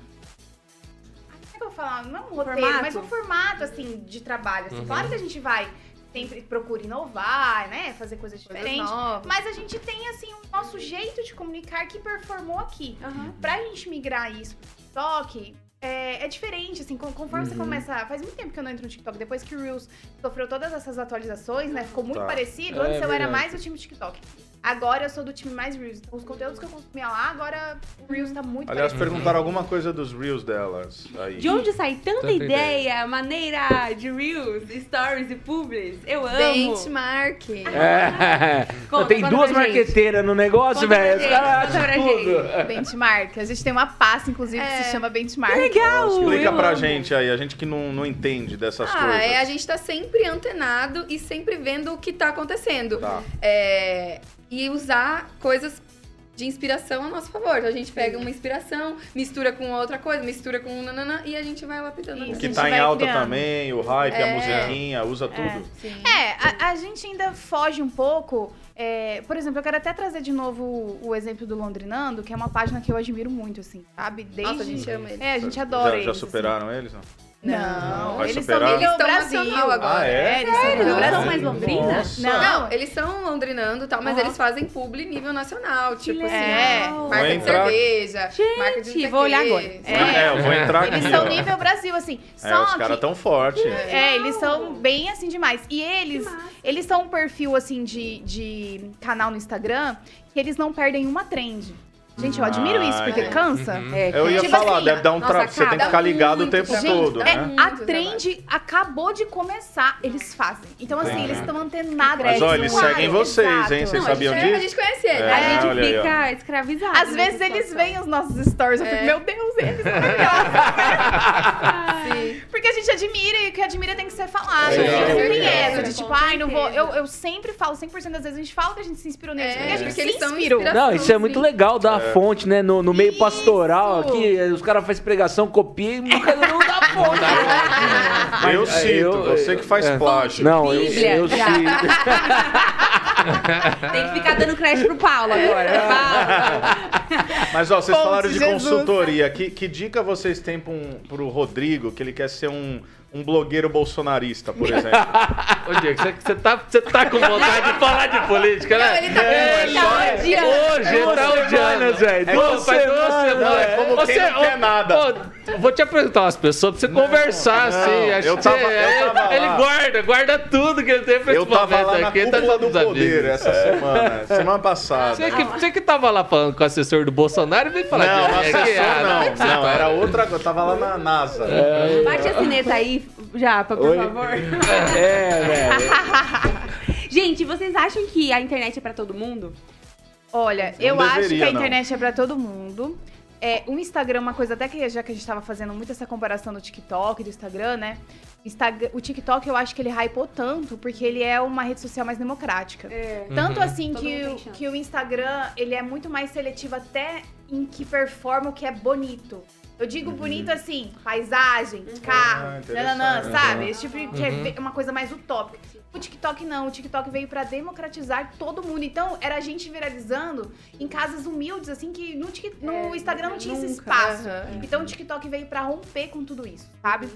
É falar? Não um roteiro, Formato? mas um formato, assim, de trabalho. Assim. Uhum. Claro que a gente vai, sempre procura inovar, né? Fazer coisas Coisas diferentes. novas. Mas a gente tem, assim, o nosso jeito de comunicar que performou aqui. Aham. Pra gente migrar isso pro TikTok, é, é diferente, assim, con- conforme você Uhum. começa. Faz muito tempo que eu não entro no TikTok. Depois que o Reels sofreu todas essas atualizações, né? Ficou muito Tá. parecido. É, Antes eu era mais do time TikTok. Agora eu sou do time mais Reels. Então, os conteúdos que eu consumia lá, agora o Reels tá muito Aliás, parecido. perguntaram alguma coisa dos reels delas aí. De onde sai tanta, Tanta ideia, maneira de Reels, Stories e Publis? Eu amo. Benchmark. É. <laughs> Conta, Tem duas marqueteiras no negócio, velho. Os caras acham tudo. Benchmark. A gente tem uma pasta, inclusive, que É. se chama Benchmark. Legal! Explica eu pra amo. gente aí, a gente que não, não entende dessas Ah, coisas. é, a gente tá sempre antenado e sempre vendo o que tá acontecendo. Tá. É, e usar coisas de inspiração a nosso favor. Então, a gente pega uma inspiração, mistura com outra coisa, mistura com um nananã e a gente vai lapidando. Né? Que a tá em alta criando. também, o hype, a É. musiquinha, usa tudo. Sim. É, a, a gente ainda foge um pouco. é, por exemplo, eu quero até trazer de novo o, o exemplo do Londrinando, que é uma página que eu admiro muito, assim, sabe? Desde... Nossa, a gente ama ele. É, a gente adora já, eles. já assim. superaram eles? Não? Não, Vai eles superar? são nível Eles estão Brasil. nacional agora. Ah, é? eles são nível Não Brasil. são mais Londrina? Não. Não, eles são londrinando e tal, mas Aham. eles fazem publi nível nacional. Tipo assim, Vou marca de entrar- cerveja, Gente, marca de sei vou olhar agora. É. É, eu vou entrar Eles aqui, são ó. nível Brasil, assim. É, Só os que... caras tão fortes. É, eles são bem assim demais. E eles, eles são um perfil assim de, de canal no Instagram que eles não perdem uma trend. Gente, eu admiro isso, porque cansa. Uhum. É, Eu ia Tipo falar, assim, deve dar um nossa, trabalho. Você tem que ficar ligado o tempo trabalho. todo, é, né? a trend acabou de começar, eles fazem. Então, assim, eles estão antenados. Mas ó, eles seguem vocês, exato. hein? Vocês Não, sabiam a gente, a disso? gente conhece ele. É, A gente olha aí, fica escravizado. Às vezes eles veem os nossos stories, eu É. fico, meu Deus, eles. <laughs> Porque a gente admira e o que admira tem que ser falado. É, assim, é, não é, tem é. essa de tipo, ai, não vou. Eu, eu sempre falo, 100% das vezes a gente fala que a gente se inspirou neles. É, porque a gente porque se eles inspirou. Não, isso é muito legal dar a fonte, né? No, no meio Isso. pastoral aqui, os caras fazem pregação, copia e nunca não dá fonte. Mas, Eu é, cito, eu- você que faz é. plágio. Não, eu, eu já. cito. <laughs> <laughs> Tem que ficar dando crédito pro Paulo agora. Paulo. Mas ó, vocês Fonte falaram de Jesus. consultoria. Que, que dica vocês têm pra um, pro Rodrigo, que ele quer ser um, um blogueiro bolsonarista, por <laughs> exemplo? Ô, Diego, você, você tá, você tá com vontade de falar de política, né? Não, ele tá Ele tá odiando. Hoje ele tá odiando. velho. É, Duas faz duas semanas, semanas. é como quem não quer nada. ô, vou te apresentar umas pessoas pra você conversar, não, assim. Acho eu tava- você- eu tava ele lá. guarda, guarda tudo que ele tem pra Eu esse tava momento aqui. tá cúpula com do os poder essa semana, semana passada. Você que, você que tava lá falando com o assessor do Bolsonaro e veio falar Não, de não, assessor ah, não. Não, tá- era outra coisa. Eu tava lá na NASA. Bate a sineta aí, Japa, por Oi? favor. É, velho. Gente, vocês acham que a internet é pra todo mundo? Olha, Não eu acho deveria, que a não. internet é pra todo mundo. é, o Instagram, uma coisa até que já que a gente tava fazendo muito essa comparação do TikTok e do Instagram, né? Instagram, o TikTok eu acho que ele hypou tanto porque ele é uma rede social mais democrática. É. Tanto Uhum. assim Todo que, o- que o Instagram, ele é muito mais seletivo até em que performa o que é bonito. Eu digo bonito assim, paisagem, Uhum. carro, Ah, nananã, sabe? Esse tipo de que Uhum. é uma coisa mais utópica. O TikTok não, o TikTok veio pra democratizar todo mundo. Então, era a gente viralizando em casas humildes, assim, que no, no É, Instagram não tinha esse espaço. Então, o TikTok veio pra romper com tudo isso, sabe?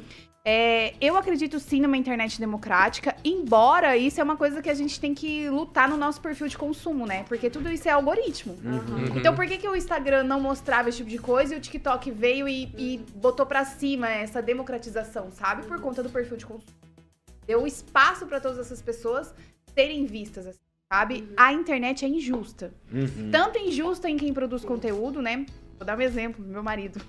É, eu acredito sim numa internet democrática, embora isso é uma coisa que a gente tem que lutar no nosso perfil de consumo, né? Porque tudo isso é algoritmo. Uhum. Então por que, que o Instagram não mostrava esse tipo de coisa e o TikTok veio e, e botou pra cima essa democratização, sabe? Por conta do perfil de consumo. Deu espaço pra todas essas pessoas serem vistas, assim, sabe? A internet é injusta. Uhum. Tanto injusta em quem produz conteúdo, né? Vou dar um exemplo, meu marido.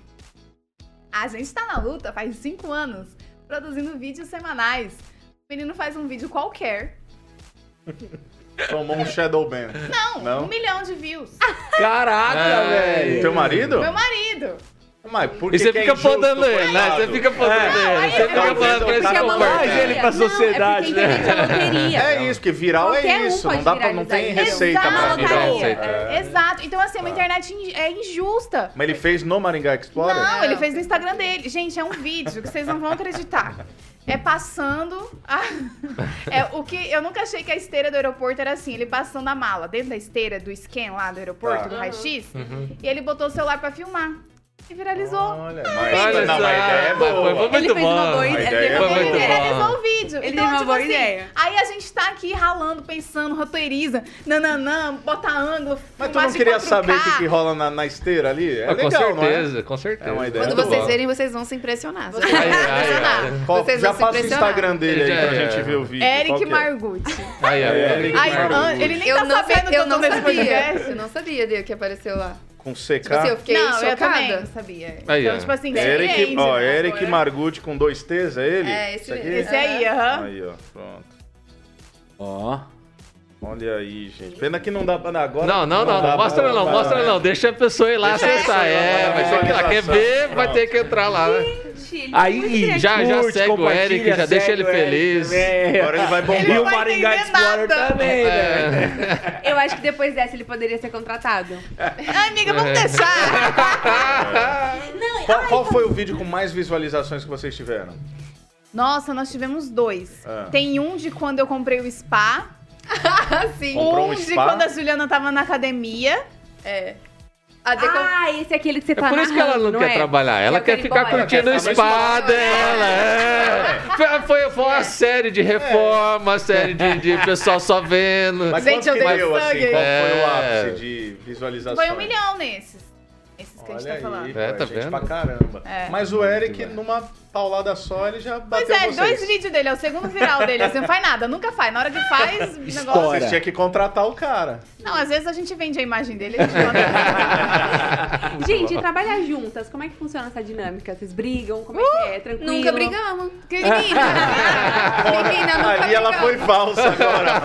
A gente tá na luta faz cinco anos, produzindo vídeos semanais. O menino faz um vídeo qualquer. Tomou um Shadow Ban. Não, Não? um milhão de views. Caraca, É, velho. Teu marido? Meu marido. Mas por E que você que é fica injusto podando ele, né? Você fica podando É. ele. aí Você fica falando pra ele mais ele pra sociedade, é a internet é. É isso, porque viral Qualquer é isso. não, dá pra, não tem receita pra Exato. Receita. É. Exato. Então, assim, uma internet in- é injusta. Mas ele fez no Maringá Explorer? Não, ele fez no Instagram dele. Gente, é um vídeo que vocês não vão acreditar. É passando. a- <laughs> É o que eu nunca achei que a esteira do aeroporto era assim. Ele passando a mala dentro da esteira do scan lá do aeroporto, Tá. do raio-x. Uhum. E ele botou o celular pra filmar. E viralizou. Olha, mas, Olha não, a ideia é boa. foi muito Ele fez uma boa ideia. ele é foi boa. Ele muito viralizou bom. o vídeo. Ele então, teve uma tipo boa assim, ideia. aí a gente tá aqui ralando, pensando, roteiriza, nananã, bota ângulo, Mas tu não queria 4K. saber o que, que rola na, na esteira ali? É Ah, com legal, não é? certeza, com certeza. É uma ideia Quando muito vocês bom. verem, vocês vão se impressionar. Vocês Ai, vão se ai, impressionar. ai. Vocês já vão se passa o. Instagram dele aí Já pra é. gente ver o vídeo. Eric é? Margutti. É, Ai, ele nem eu tá sabendo que eu não sabia. podcast. Eu não sabia dele que apareceu lá. Com Tipo assim, CK. eu fiquei não, eu chocada. também não sabia. Aí, então, ó. tipo assim, Eric, surpreende, ó, né, Eric agora. Margutti com dois T's, é ele? É, esse. Esse aí, aham. Aí, ó, pronto. Ó. Olha aí, gente. Pena que não dá pra agora. Não, não, não, não. Mostra pra- não, pra- mostra não. Deixa a pessoa ir lá acessar. É, vai ter que lá. Quer ver, vai Pronto. ter que entrar lá, né? Gente, ele Aí, Já, já curte, segue o Eric, já deixa ele feliz. Agora ele vai bombar. E o vai Maringá Explorer nada. também, né? É. Eu acho que depois dessa ele poderia ser contratado. Ai, amiga, vamos É. deixar. <laughs> Não, Qual, qual foi o vídeo com mais visualizações que vocês tiveram? Nossa, nós tivemos dois. Ah. Tem um de quando eu comprei o spa. <laughs> Sim. Comprou um um de spa? quando a Juliana tava na academia. É. A deco... Ah, esse é aquele que você É tá por isso que ela narrando, não quer é? trabalhar. Ela Que é quer o ficar curtindo o Ela quer spa dela. É. Foi, foi, foi uma série de reforma, série de, de pessoal só vendo. Mas Gente, quanto eu que dei deu, sangue. assim? Qual foi o É. ápice de visualizações? Foi um milhão nesses. Esses que a gente Olha tá falando. aí, É, tá gente vendo? pra caramba. É. Mas o Eric, numa paulada só, ele já Pois bateu é, vocês. dois vídeos dele, é o segundo viral dele. Assim, não faz nada, nunca faz. Na hora que faz, o negócio. Vocês tinham que contratar o cara. Não, às vezes a gente vende a imagem dele e a gente manda. <laughs> Gente, trabalhar juntas, como é que funciona essa dinâmica? Vocês brigam? Como é que é? Tranquilo? Nunca brigamos. Menina, <laughs> Menina, nunca Ali <laughs> ela foi brigamos. falsa agora.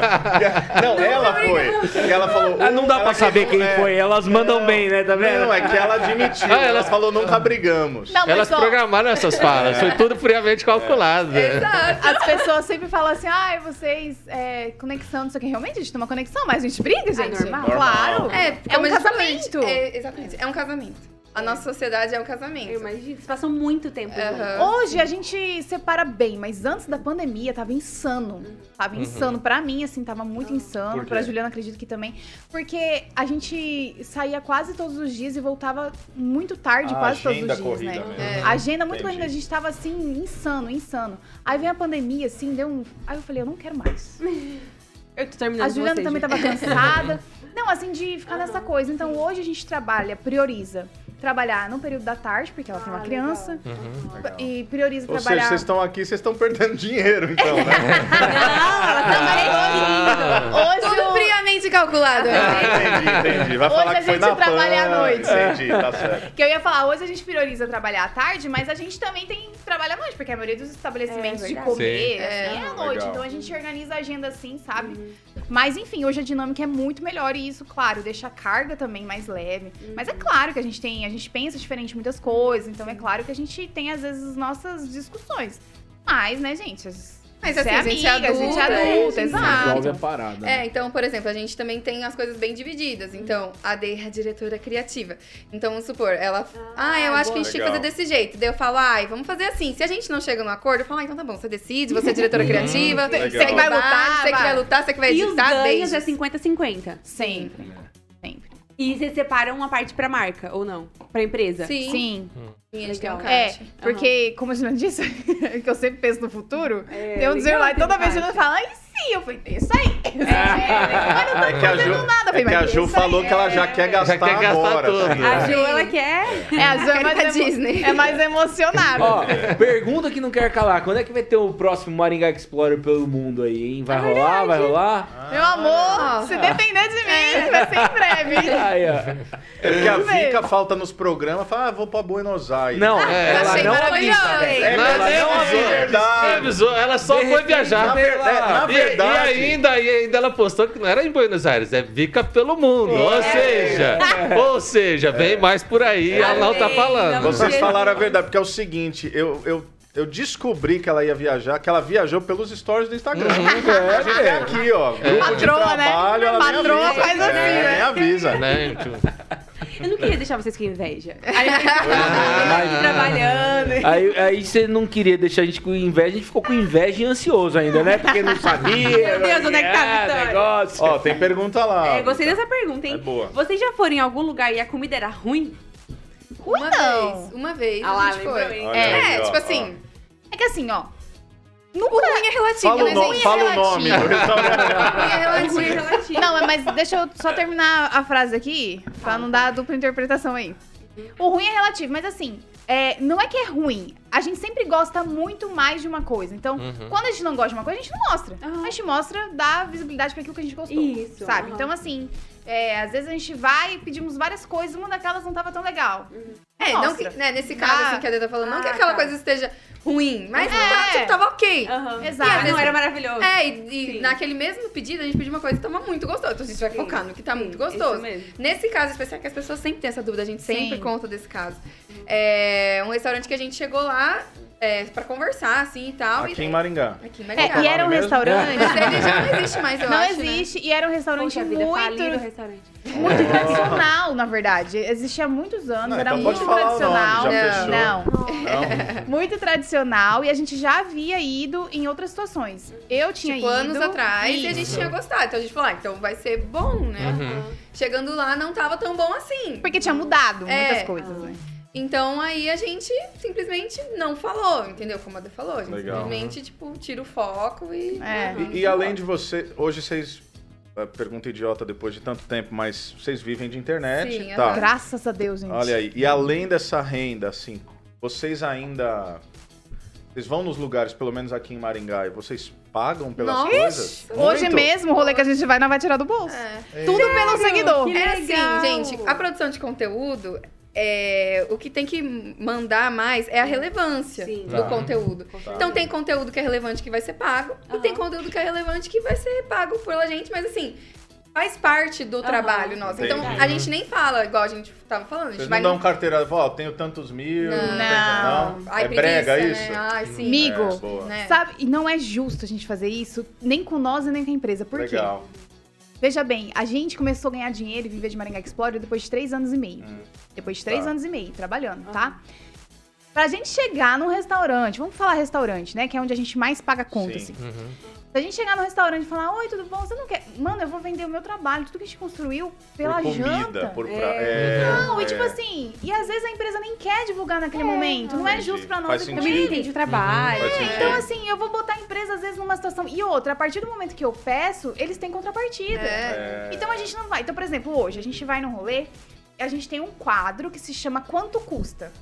Não, ela foi. E ela falou. Ah, não dá pra saber quem é, foi, elas mandam bem, né? Tá vendo? Não, é que ela admitiu. Ah, ela elas- falou nunca brigamos. Não, Elas mas ó, programaram essas falas, foi tudo friamente calculado. né? Exato. as pessoas sempre falam assim, ai, vocês, é, conexão, não sei o que. Realmente a gente tem uma conexão, mas a gente briga, gente. normal. Claro. É, É como um casamento. É, exatamente. É um casamento. A nossa sociedade é um casamento. Eu imagino. Vocês passam muito tempo juntos. Hoje a gente separa bem, mas antes da pandemia tava insano. Tava insano. Pra mim, assim, tava muito insano. Por quê? Pra Juliana, acredito que também. Porque a gente saía quase todos os dias e voltava muito tarde, A quase todos os dias, corrida né? É. A agenda muito Entendi. corrida, a gente tava assim, insano, insano. Aí vem a pandemia, assim, deu um. Aí eu falei, eu não quero mais. <laughs> Eu tô terminando A Juliana com também vocês, tava <laughs> cansada. Não, assim, de ficar nessa coisa. Então hoje a gente trabalha, prioriza trabalhar no período da tarde, porque ela tem uma Ah, criança. Uhum. Legal. E prioriza Ou seja, trabalhar. vocês estão aqui, vocês estão perdendo <laughs> dinheiro, então, né? Não, ela tá investindo. Hoje Tudo o- friamente Calculado. né? Entendi, entendi. Vai Hoje falar a gente trabalha à PAN. noite. Entendi, tá certo. Que eu ia falar, hoje a gente prioriza trabalhar à tarde, mas a gente também tem trabalho à noite, porque a maioria dos estabelecimentos É de comer Sim. assim, é à noite. Legal. Então a gente organiza a agenda assim, sabe? Mas enfim, hoje a dinâmica é muito melhor e isso, claro, deixa a carga também mais leve. Mas é claro que a gente tem, a gente pensa diferente em muitas coisas, então é claro que a gente tem às vezes as nossas discussões. Mas, né, gente, as- Mas você assim, é a gente é amiga, a gente é adulta, adulta, é, exato. Resolve a parada. né? É, então, por exemplo, a gente também tem as coisas bem divididas. Então, a Dei é a diretora criativa. Então, vamos supor, ela. Ah, eu acho que a gente tinha que fazer desse jeito. Daí eu falo, ai, vamos fazer assim. Se a gente não chega num acordo, eu falo, ah, então tá bom, você decide, você é diretora criativa, Legal. você que vai lutar, você que vai. lutar, você que vai E os editar, ganhos beijos. é 50-50. Sempre. E vocês separam uma parte pra marca, ou não? Pra empresa? Sim, Sim. sim, a gente tem um Legal. É, porque, como a Gina disse, <laughs> que eu sempre penso no futuro, É, tem um dizer lá e toda vez a Gina caixa. fala, ai sim, eu falei, isso aí. <laughs> Mas não É tô que a fazendo Ju, nada. Eu falei, é que a Ju falou aí que ela já quer gastar quer gastar agora. tudo. assim, A né? Ju, ela quer. É, a Ju é mais, Disney. é mais emocionada. Ó, pergunta que não quer calar. Quando é que vai ter o próximo Maringá Explorer pelo mundo aí, hein? Vai rolar? Vai rolar? Meu amor, se depender de mim, vai ser em breve. Aí, ó. É porque a. Vika falta nos programas, fala, ah, vou pra Buenos Aires. Não, É, ela achei não avisa. É, ela não avisou. é ela só foi viajar. na verdade- na verdade- E, ainda, e ainda ela postou que não era em Buenos Aires, é Vica pelo mundo. Ou seja, ou seja, vem mais por aí, ela não tá falando. Vocês falaram a verdade, porque é o seguinte, eu, eu, eu descobri que ela ia viajar, que ela viajou pelos stories do Instagram. <laughs> É, A gente é aqui, ó. Grupo de Patroa, né? trabalho, ela nem Patroa avisa. faz assim, é, né? Nem avisa. Né, tipo, <laughs> Eu não queria deixar vocês com inveja. <laughs> Aí a gente aqui trabalhando. Aí, aí você não queria deixar a gente com inveja, a gente ficou com inveja e ansioso ainda, né? Porque não sabia. Meu Deus, onde é que tá a é, vitória? negócio. Ó, tem pergunta lá. É, gostei dessa pergunta, hein? É boa. Vocês já foram em algum lugar e a comida era ruim? Uma Não. vez, uma vez Ah lá, a gente foi. É, aí, ó, tipo ó. É que assim, ó. o ruim é relativo, Fala o, mas no- é fala o relativo. nome do restaurante. O ruim é O relativo. ruim é. Não, mas deixa eu só terminar a frase aqui, pra não dar dupla interpretação aí. O ruim é relativo, mas assim, é, não é que é ruim. A gente sempre gosta muito mais de uma coisa. Então, Uhum. quando a gente não gosta de uma coisa, a gente não mostra. Aham. A gente mostra, dá visibilidade pra aquilo que a gente gostou. Isso, Sabe? aham. Então, assim, é, às vezes a gente vai e pedimos várias coisas, uma daquelas não tava tão legal. É, não Mostra. que, né, nesse caso, Ah. assim, que a Deda tá falando, não que Ah, aquela tá. coisa esteja ruim, mas É. tá, tipo, tava ok. Aham. Exato. E não era maravilhoso. É, e, e naquele mesmo pedido a gente pediu uma coisa que tava muito gostosa. Então a gente vai Sim, focar no que tá sim, muito gostoso. isso mesmo. Nesse caso especial, que as pessoas sempre têm essa dúvida, a gente sempre Sim. conta desse caso. É um restaurante que a gente chegou lá é, pra conversar, assim e tal. Aqui e, em Maringá. Aqui em É, Maringá. e era um mesmo? restaurante. Mas ele já não existe mais, eu Não acho, né? existe, e era um restaurante Poxa vida, muito, restaurante. muito tradicional, na verdade. Existia há muitos anos, Não, era então muito pode falar o nome, tradicional. já fechou. Não, Não. <laughs> muito tradicional e a gente já havia ido em outras situações. Eu tinha Tipo, ido. anos atrás e a gente tinha gostado. Então a gente falou, ah, então vai ser bom, né? Uhum. Chegando lá não tava tão bom assim. Porque tinha mudado É. muitas coisas, né? Então aí a gente simplesmente não falou, entendeu? Como a Dê falou. A gente Legal. simplesmente, tipo, tira o foco e. É. E, e além de você, hoje vocês. é, Pergunta idiota depois de tanto tempo, mas vocês vivem de internet. Sim, tá. Graças a Deus, gente. Olha aí. E além dessa renda, assim, vocês ainda. Vocês vão nos lugares, pelo menos aqui em Maringá, e vocês pagam pelas Nossa! coisas? Hoje Muito? mesmo, o rolê que a gente vai, não vai tirar do bolso. É. Tudo pelo seguidor. Que É assim, gente, a produção de conteúdo, é, o que tem que mandar mais é a relevância Sim. do Tá. conteúdo. Com Então tem conteúdo que é relevante que vai ser pago, e Aham. tem conteúdo que é relevante que vai ser pago pela gente, mas assim, faz parte do trabalho nosso. Então Entendi. a gente nem fala, igual a gente tava falando, a gente Vocês vai não dão no- carteira, ó, tenho tantos mil. Não. tanto- não. Ai, é brega preguiça, isso? Né? Ai, sim. Migo. É. Né? Sabe? E não é justo a gente fazer isso, nem com nós e nem com a empresa. Por quê? Veja bem, a gente começou a ganhar dinheiro e viver de Maringá Explorer depois de três anos e meio. Hum. Depois de três Tá. anos e meio trabalhando, tá? Pra gente chegar num restaurante, vamos falar restaurante, né? Que é onde a gente mais paga conta, Sim. assim. Uhum. Se a gente chegar no restaurante e falar, oi, tudo bom? Você não quer. Mano, eu vou vender o meu trabalho, tudo que a gente construiu pela por comida, janta. por pra... É. é, Não, é. e tipo assim, e às vezes a empresa nem quer divulgar naquele momento. Não é Entendi. justo pra nós Também eles. entende o trabalho. Faz sentido. Então, assim, eu vou botar a empresa, às vezes, numa situação. E outra, a partir do momento que eu peço, eles têm contrapartida. É. É. Então a gente não vai. Então, por exemplo, hoje a gente vai num rolê, a gente tem um quadro que se chama Quanto Custa.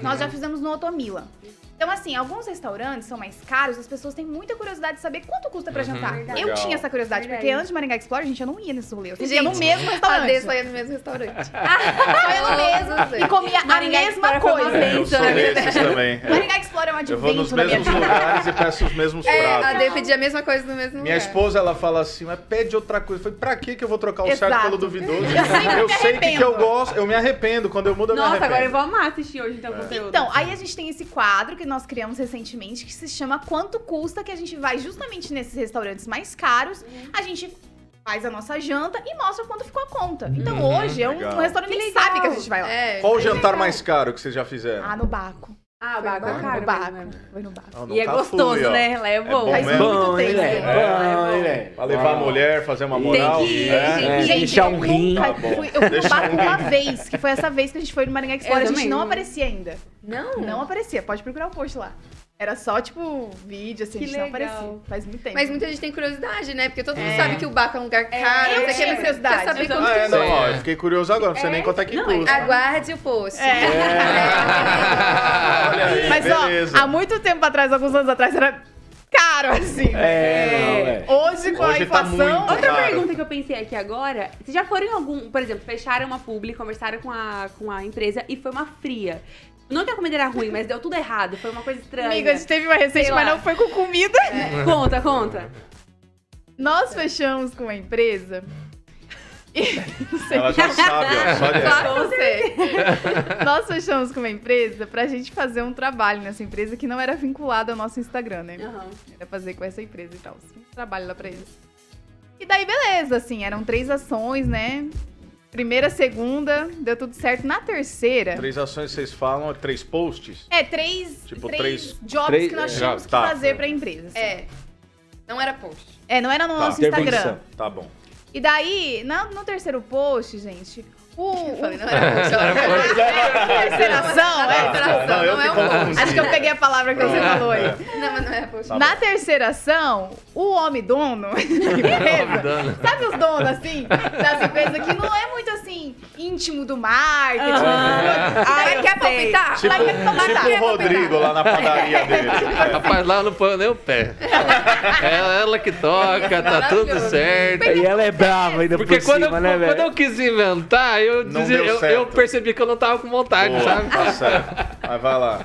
Nós já fizemos no Otomila. Então, assim, alguns restaurantes são mais caros, as pessoas têm muita curiosidade de saber quanto custa pra Uhum. jantar. Eu Legal. tinha essa curiosidade, Verdade. porque antes de Maringá Explore, gente, eu não ia nesse rolê. Eu Gente, ia no mesmo A restaurante. Só ia no mesmo restaurante. <laughs> Só ia no mesmo. E comia a Maringá mesma Explore foi uma coisa. vez. Eu sou desses também. é. Maringá Explore é um Eu vou nos advento mesmos lugares e peço os mesmos <laughs> É, a pratos. Dê pedia a mesma coisa no mesmo Minha lugar. esposa, ela fala assim, mas pede outra coisa. Eu falei, pra que que eu vou trocar o certo Exato. pelo duvidoso? Eu Eu me sei que, que eu gosto, eu me arrependo. Quando eu mudo, eu me Nossa, arrependo. agora eu vou amar assistir hoje então o conteúdo. Então, aí a gente tem esse quadro que nós criamos recentemente que se chama Quanto Custa, que a gente vai justamente nesses restaurantes mais caros, a gente faz a nossa janta e mostra quanto ficou a conta. Então Uhum, hoje é um, um restaurante Que que sabe que a gente vai lá. É, Qual o é jantar legal. mais caro que vocês já fizeram? Ah, no Baco. Ah, Foi baco é bom. caro no mesmo, né? Foi no Baco. Eu E é nunca gostoso, fui, né? Lá é bom. bom Faz mesmo? muito tempo. velho? É. Bom, hein, velho? Pra levar a mulher, fazer uma moral. Tem que né? gente. É, Gente, deixar eu um rim. Tá fui- Eu fui no um uma vez, que foi essa vez que a gente foi no Maringá Explore. Eu A gente não aparecia ainda. Não? Não aparecia, pode procurar o post lá. Era só, tipo, vídeo, assim, Que a gente não legal. aparecia. Faz muito tempo. Mas muita gente tem curiosidade, né? Porque todo mundo É. sabe que o Baco é um lugar caro. eu não sei o que, tinha mas curiosidade. Quer saber quanto Ah, é, não, ó, eu fiquei curioso agora, não sei nem quanto é que Não, é- custa. Aguarde o post. É. <laughs> Olha aí, Mas, beleza. ó, há muito tempo atrás, alguns anos atrás, era caro, assim. É, não. Hoje, com a Hoje tá inflação... muito. Outra Cara. pergunta que eu pensei aqui agora, vocês já foram em algum, por exemplo, fecharam uma publi, conversaram com a, com a empresa e foi uma fria. Não que a comida era ruim, mas deu tudo errado, foi uma coisa estranha. Amiga, a gente teve uma recente, Sei mas não foi com comida. Conta, conta. Nós fechamos com uma empresa... E, não sei. Ela já <laughs> sabe, ó, só de... Claro sei. Nós fechamos com uma empresa pra gente fazer um trabalho nessa empresa que não era vinculado ao nosso Instagram, né? Aham. Era fazer com essa empresa e tal. Um trabalho lá pra eles. E daí, beleza, assim, eram três ações, né? Primeira, segunda, deu tudo certo. Na terceira. Três ações vocês falam, três posts? É, três, Tipo, três, três- jobs três- que nós é, tínhamos que tá. fazer pra empresa. assim. É. Não era post. É, não era no Tá. nosso Instagram. Intervenção. Tá bom. E daí, na- no terceiro post, gente, o. Eu falei, não era é, não, é um confundi. Acho que eu peguei a palavra que você falou aí. Não, mas não é. Tá Na bom. terceira ação, o homem dono empresa, sabe os donos assim, das empresas que não é muito assim, íntimo do marketing. Ah, eu quer palpitar? Tipo, tipo o Rodrigo lá na padaria dele. É. Rapaz, lá eu não põe nem o pé. É ela que toca, tá tudo certo. E ela é brava ainda Porque por quando, cima, eu, né, quando velho? eu quis inventar, eu, dizia- eu, eu percebi que eu não tava com vontade, Boa, sabe? tá certo. Mas vai lá.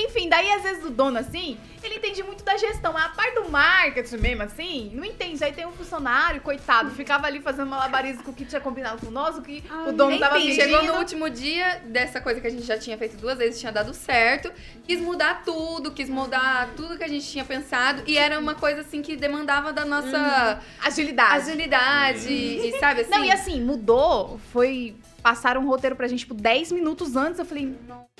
Enfim, daí às vezes o dono assim, ele entende muito da gestão. A parte do marketing mesmo assim, não entende. Aí tem um funcionário, coitado, ficava ali fazendo malabarismo com o que tinha combinado com nós, o que o dono tava pedindo. chegou no último dia dessa coisa que a gente já tinha feito duas vezes, tinha dado certo. Quis mudar tudo, quis mudar tudo que a gente tinha pensado. E era uma coisa assim que demandava da nossa Agilidade. agilidade. E sabe assim? Não, e assim, mudou, foi... Passaram um roteiro pra gente, tipo, 10 minutos antes. Eu falei,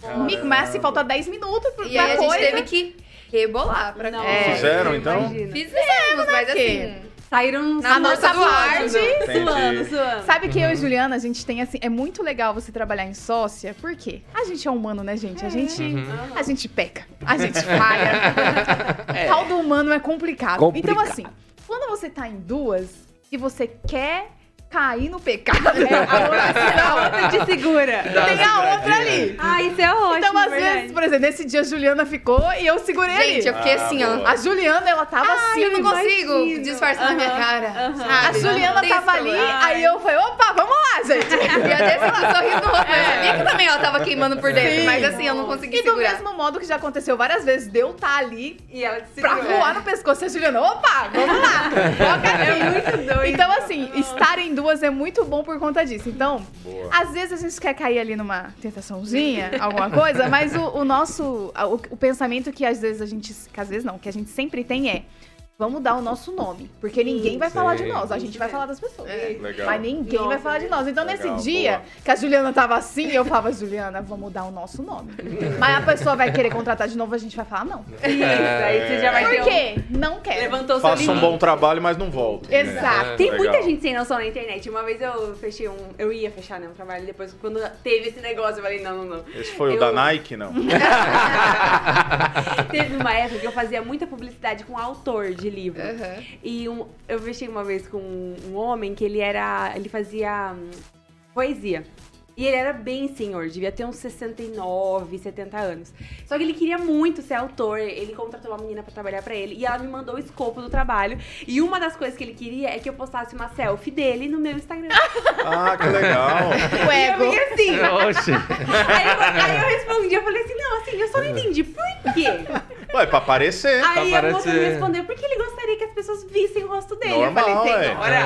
amigo, mas assim, falta 10 minutos pra E aí a gente coisa. teve que rebolar pra Não, É. Fizeram, então? Fizemos, mas quê? assim. Saíram Na nossa parte. Suando, suando. Sabe que eu e Juliana, a gente tem assim, é muito legal você trabalhar em sócia, por quê? A gente é humano, né, gente? A gente, Uhum. a gente peca, a gente falha. O <laughs> tal do humano é complicado. Complicado. Então assim, quando você tá em duas e você quer cair no pecado, É, a outra, <laughs> a outra te segura. Dá tem a outra ali. Ah, isso é ótimo, Então, às verdade. vezes, por exemplo, nesse dia a Juliana ficou e eu segurei Gente, eu ali. fiquei Ah, assim, ó. A Juliana, ela tava assim. eu não consigo imagino. disfarçar na minha cara. A Juliana tava ali, aí eu falei, opa, vamos lá, gente. <laughs> E até esse sorriso no rosto. Eu sabia que também ela tava queimando por dentro, Sim. mas assim, eu não consegui E do segurar. mesmo modo que já aconteceu várias vezes, de eu estar ali E ela te pra segura. voar no pescoço. E a Juliana, opa, vamos lá. Toca <laughs> aqui. É muito doido. Então, assim, estar em duas é muito bom por conta disso. Então, Boa. às vezes a gente quer cair ali numa tentaçãozinha, alguma coisa, mas o, o nosso, o, o pensamento que às vezes a gente, que às vezes não, que a gente sempre tem é, vamos dar o nosso nome, porque ninguém vai falar de sim. nós, a gente vai falar das pessoas. É. Legal. Mas ninguém Nossa, vai falar de nós. Então, Legal, nesse dia boa. que a Juliana tava assim, eu falava, Juliana, vamos dar o nosso nome. Mas a pessoa vai querer contratar de novo, a gente vai falar, não. Isso, aí você já vai ter Por quê? Não um... quero. Levantou seu Faça um limite. bom trabalho, mas não volta. Exato. Tem Legal. muita gente sem noção na internet. Uma vez eu fechei um. Eu ia fechar, né? Um trabalho. Depois, quando teve esse negócio, eu falei, não, não, não. Esse foi o Eu- da Nike, não? <laughs> Teve uma época que eu fazia muita publicidade com autor de livro. Aham. E um- eu fechei uma vez com um, homem que ele era. Ele fazia hum, poesia. E ele era bem senhor, devia ter uns 69, 70 anos. Só que ele queria muito ser autor, ele contratou uma menina pra trabalhar pra ele e ela me mandou o escopo do trabalho. E uma das coisas que ele queria é que eu postasse uma selfie dele no meu Instagram. <laughs> Ah, que legal. O <laughs> E eu ego. assim. Oxe. Aí eu, aí eu respondi, eu falei assim, não, assim, eu só não entendi por quê. Ué, pra aparecer. Aí a moça me aparecer. respondeu, porque ele gostaria que as pessoas vissem o rosto dele. Normal, eu falei, ué. senhora,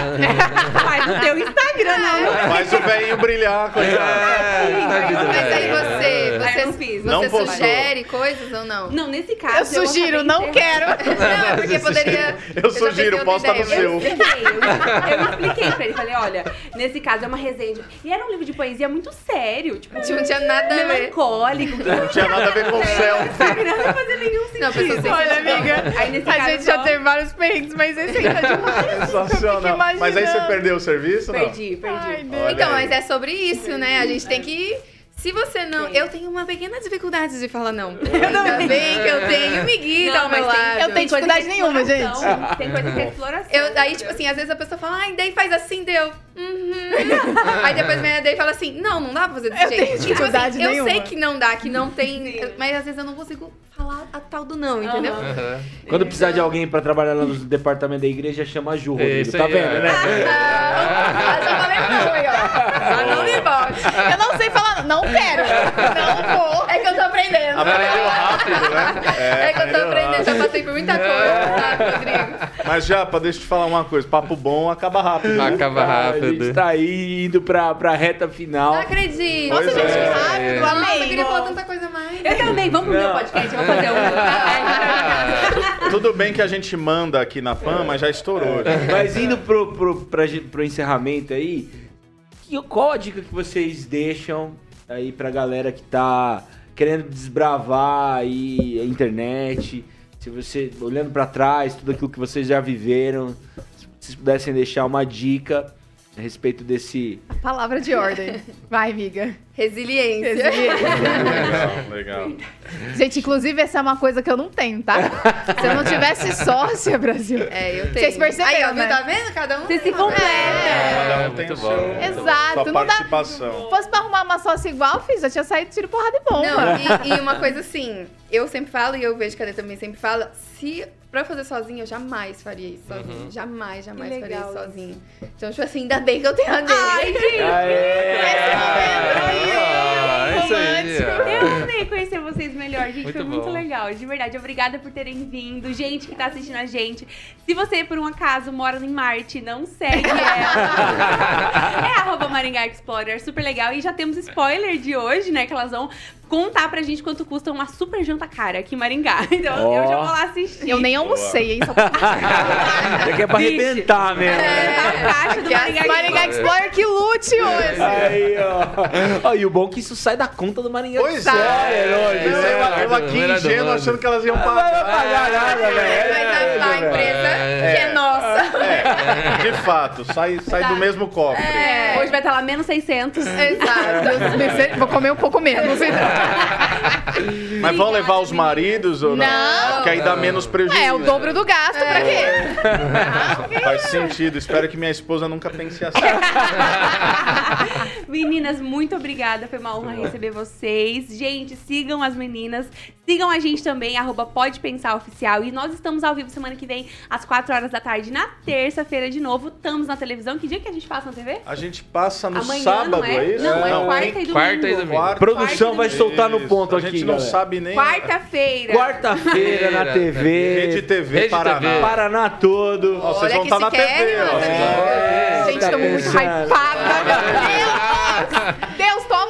<laughs> faz o teu Instagram, não. Faz o velhinho brilhar, coitado. É, tá de Mas aí você, você, não fiz. você Não postou. sugere coisas ou não? Não, nesse caso. Eu sugiro, acabei não quero. <laughs> Não, é porque poderia. Eu sugiro, pensei posta no seu. Eu expliquei, eu, eu expliquei pra ele. Falei, olha, nesse caso é uma resenha. de- E era um livro de poesia muito sério, tipo, não tinha nada a ver. melancólico. Não tinha nada a ver com o céu. Não fazia nenhum sentido. Não, a pessoa sem Olha, amiga, Aí nesse a caso gente já teve vários perrengues, mas esse aí tá demais. <laughs> Sensacional. Mas aí você perdeu o serviço, não? Perdi, perdi. Ai, Então, aí. mas é sobre isso, né? A gente tem que. Se você não. Eu tenho uma pequena dificuldade de falar não. Ainda bem que eu tenho Miguel Não, ao meu mas tem- lado. Eu tenho dificuldade nenhuma, exploração, Tem coisa que é exploração. Eu, aí, tipo assim, às vezes a pessoa fala, ai, daí faz assim, deu. Uhum. aí depois minha daí fala assim, não, não dá pra fazer desse Eu jeito. tenho E, tipo dificuldade assim, eu nenhuma. sei que não dá, que não tem. Sim. Mas às vezes eu não consigo falar a tal do não, entendeu? Aham. Aham. Quando precisar de alguém pra trabalhar lá no departamento da igreja, chama a Ju, Rodrigo. Isso Tá aí, vendo, é. né? Ah, só falei não aí, ó. Só não me bote. Eu não sei falar, não quero. Não vou. É que eu tô aprendendo. Aprendeu rápido, né? É, que eu tô aprendeu aprendendo, rápido. já passei por muita coisa, sabe, Rodrigo? Mas já, deixa eu te falar uma coisa. Papo bom acaba rápido. Acaba A gente rápido. tá aí indo pra, pra reta final. Não acredito. Pois Nossa, é. gente, que rápido, Nossa, amei. eu queria falar tanta coisa vamos pro meu podcast, vou fazer um. <laughs> Tudo bem que a gente manda aqui na PAN, mas já estourou. já. Mas indo pro, pro, pra pro encerramento aí, que- qual a dica que vocês deixam aí pra galera que tá querendo desbravar aí a internet? Se você, olhando pra trás, tudo aquilo que vocês já viveram, se vocês pudessem deixar uma dica a respeito desse. Palavra de ordem. Vai, amiga. Resiliência. Legal, <laughs> legal. Gente, inclusive, essa é uma coisa que eu não tenho, tá? Se eu não tivesse sócia, Brasil. É, eu tenho. Vocês perceberam, Aí, ó, viu? né? Tá vendo? Cada um Você se tem completa. É. Cada É, um tem muito o bom. seu, Exato, sua não dá- participação. Fosse pra arrumar uma sócia igual, fiz, já tinha saído tiro porrada e bomba. Não, e, e uma coisa assim, eu sempre falo, e eu vejo que a Adê também sempre fala, se pra eu fazer sozinha, eu jamais faria isso sozinha. Jamais, jamais Que faria isso isso. sozinha. Então, tipo assim, ainda bem que eu tenho a Adê. Ai, gente, Ah, isso aí. ó. eu amei conhecer vocês melhor, gente. Muito foi muito bom. legal. De verdade, obrigada por terem vindo. Gente que tá assistindo a gente. Se você, por um acaso, mora em Marte, não segue <laughs> ela. é arroba Maringá Explorer, super legal. E já temos spoiler de hoje, né? Que elas vão contar pra gente quanto custa uma super janta cara aqui em Maringá. <laughs> Então Ó. eu já vou lá assistir. Eu nem almocei, hein? Só pra... <laughs> É que é pra Vixe. arrebentar mesmo. É, a caixa do Que Maringá Maringá Explorer que lute hoje. Aí, ó. Ó, E o bom é que isso sai da conta do Maringá. Pois é, Explorer hoje, eu, né? eu aqui Melhor do ingênuo mundo. achando que elas iam Não vai pagar. pagar nada, velho. Mas a, empresa É. que é nossa. É, de fato, sai, sai do mesmo cofre. É. Vai estar lá menos 600. Exato. Vou comer um pouco menos. <laughs> Mas vão levar os maridos ou não? Não. Porque aí dá menos prejuízo. É, o dobro do gasto, pra quê? <laughs> Faz sentido. Espero que minha esposa nunca pense assim. <laughs> Meninas, muito obrigada. Foi uma honra receber vocês. Gente, sigam as meninas. Sigam a gente também, arroba Pode Pensar Oficial. E nós estamos ao vivo semana que vem, às 4 horas da tarde, na terça-feira de novo. Estamos na televisão. Que dia que a gente passa na TV? A gente passa no Amanhã, sábado, não é, é? isso? Não, é Não, quarta e domingo. quarta e domingo. Quarta. Produção vai soltar no Isso, ponto a aqui, gente não galera. sabe nem. Quarta-feira. Quarta-feira na TV. Rede TV Rede Paraná. TV. Paraná todo. Ó, vocês Olha vão que estar na se querem, TV, É, Gente, tá tô muito pensando. hypada. Meu Deus! Deus, tô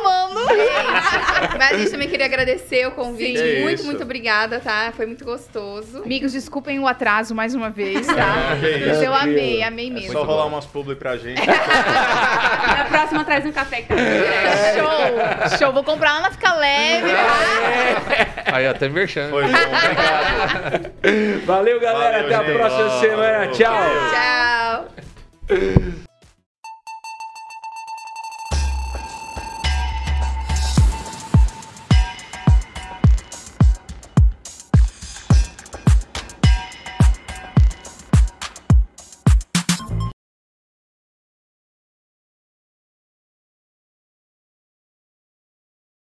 amando. Mas a gente também queria agradecer o convite. Sim. muito, Isso. muito obrigada, tá? Foi muito gostoso. Amigos, desculpem o atraso mais uma vez, tá? Ah, Mas isso. eu amei, amei É mesmo. só rolar umas publi pra gente. Na próxima traz um café que tá direto. Show! Show, vou comprar lá na Fica Leve, tá? Aí até merchan. Foi bom, obrigado. Valeu, galera. Valeu, Até a gente. próxima semana. Tchau. Tchau.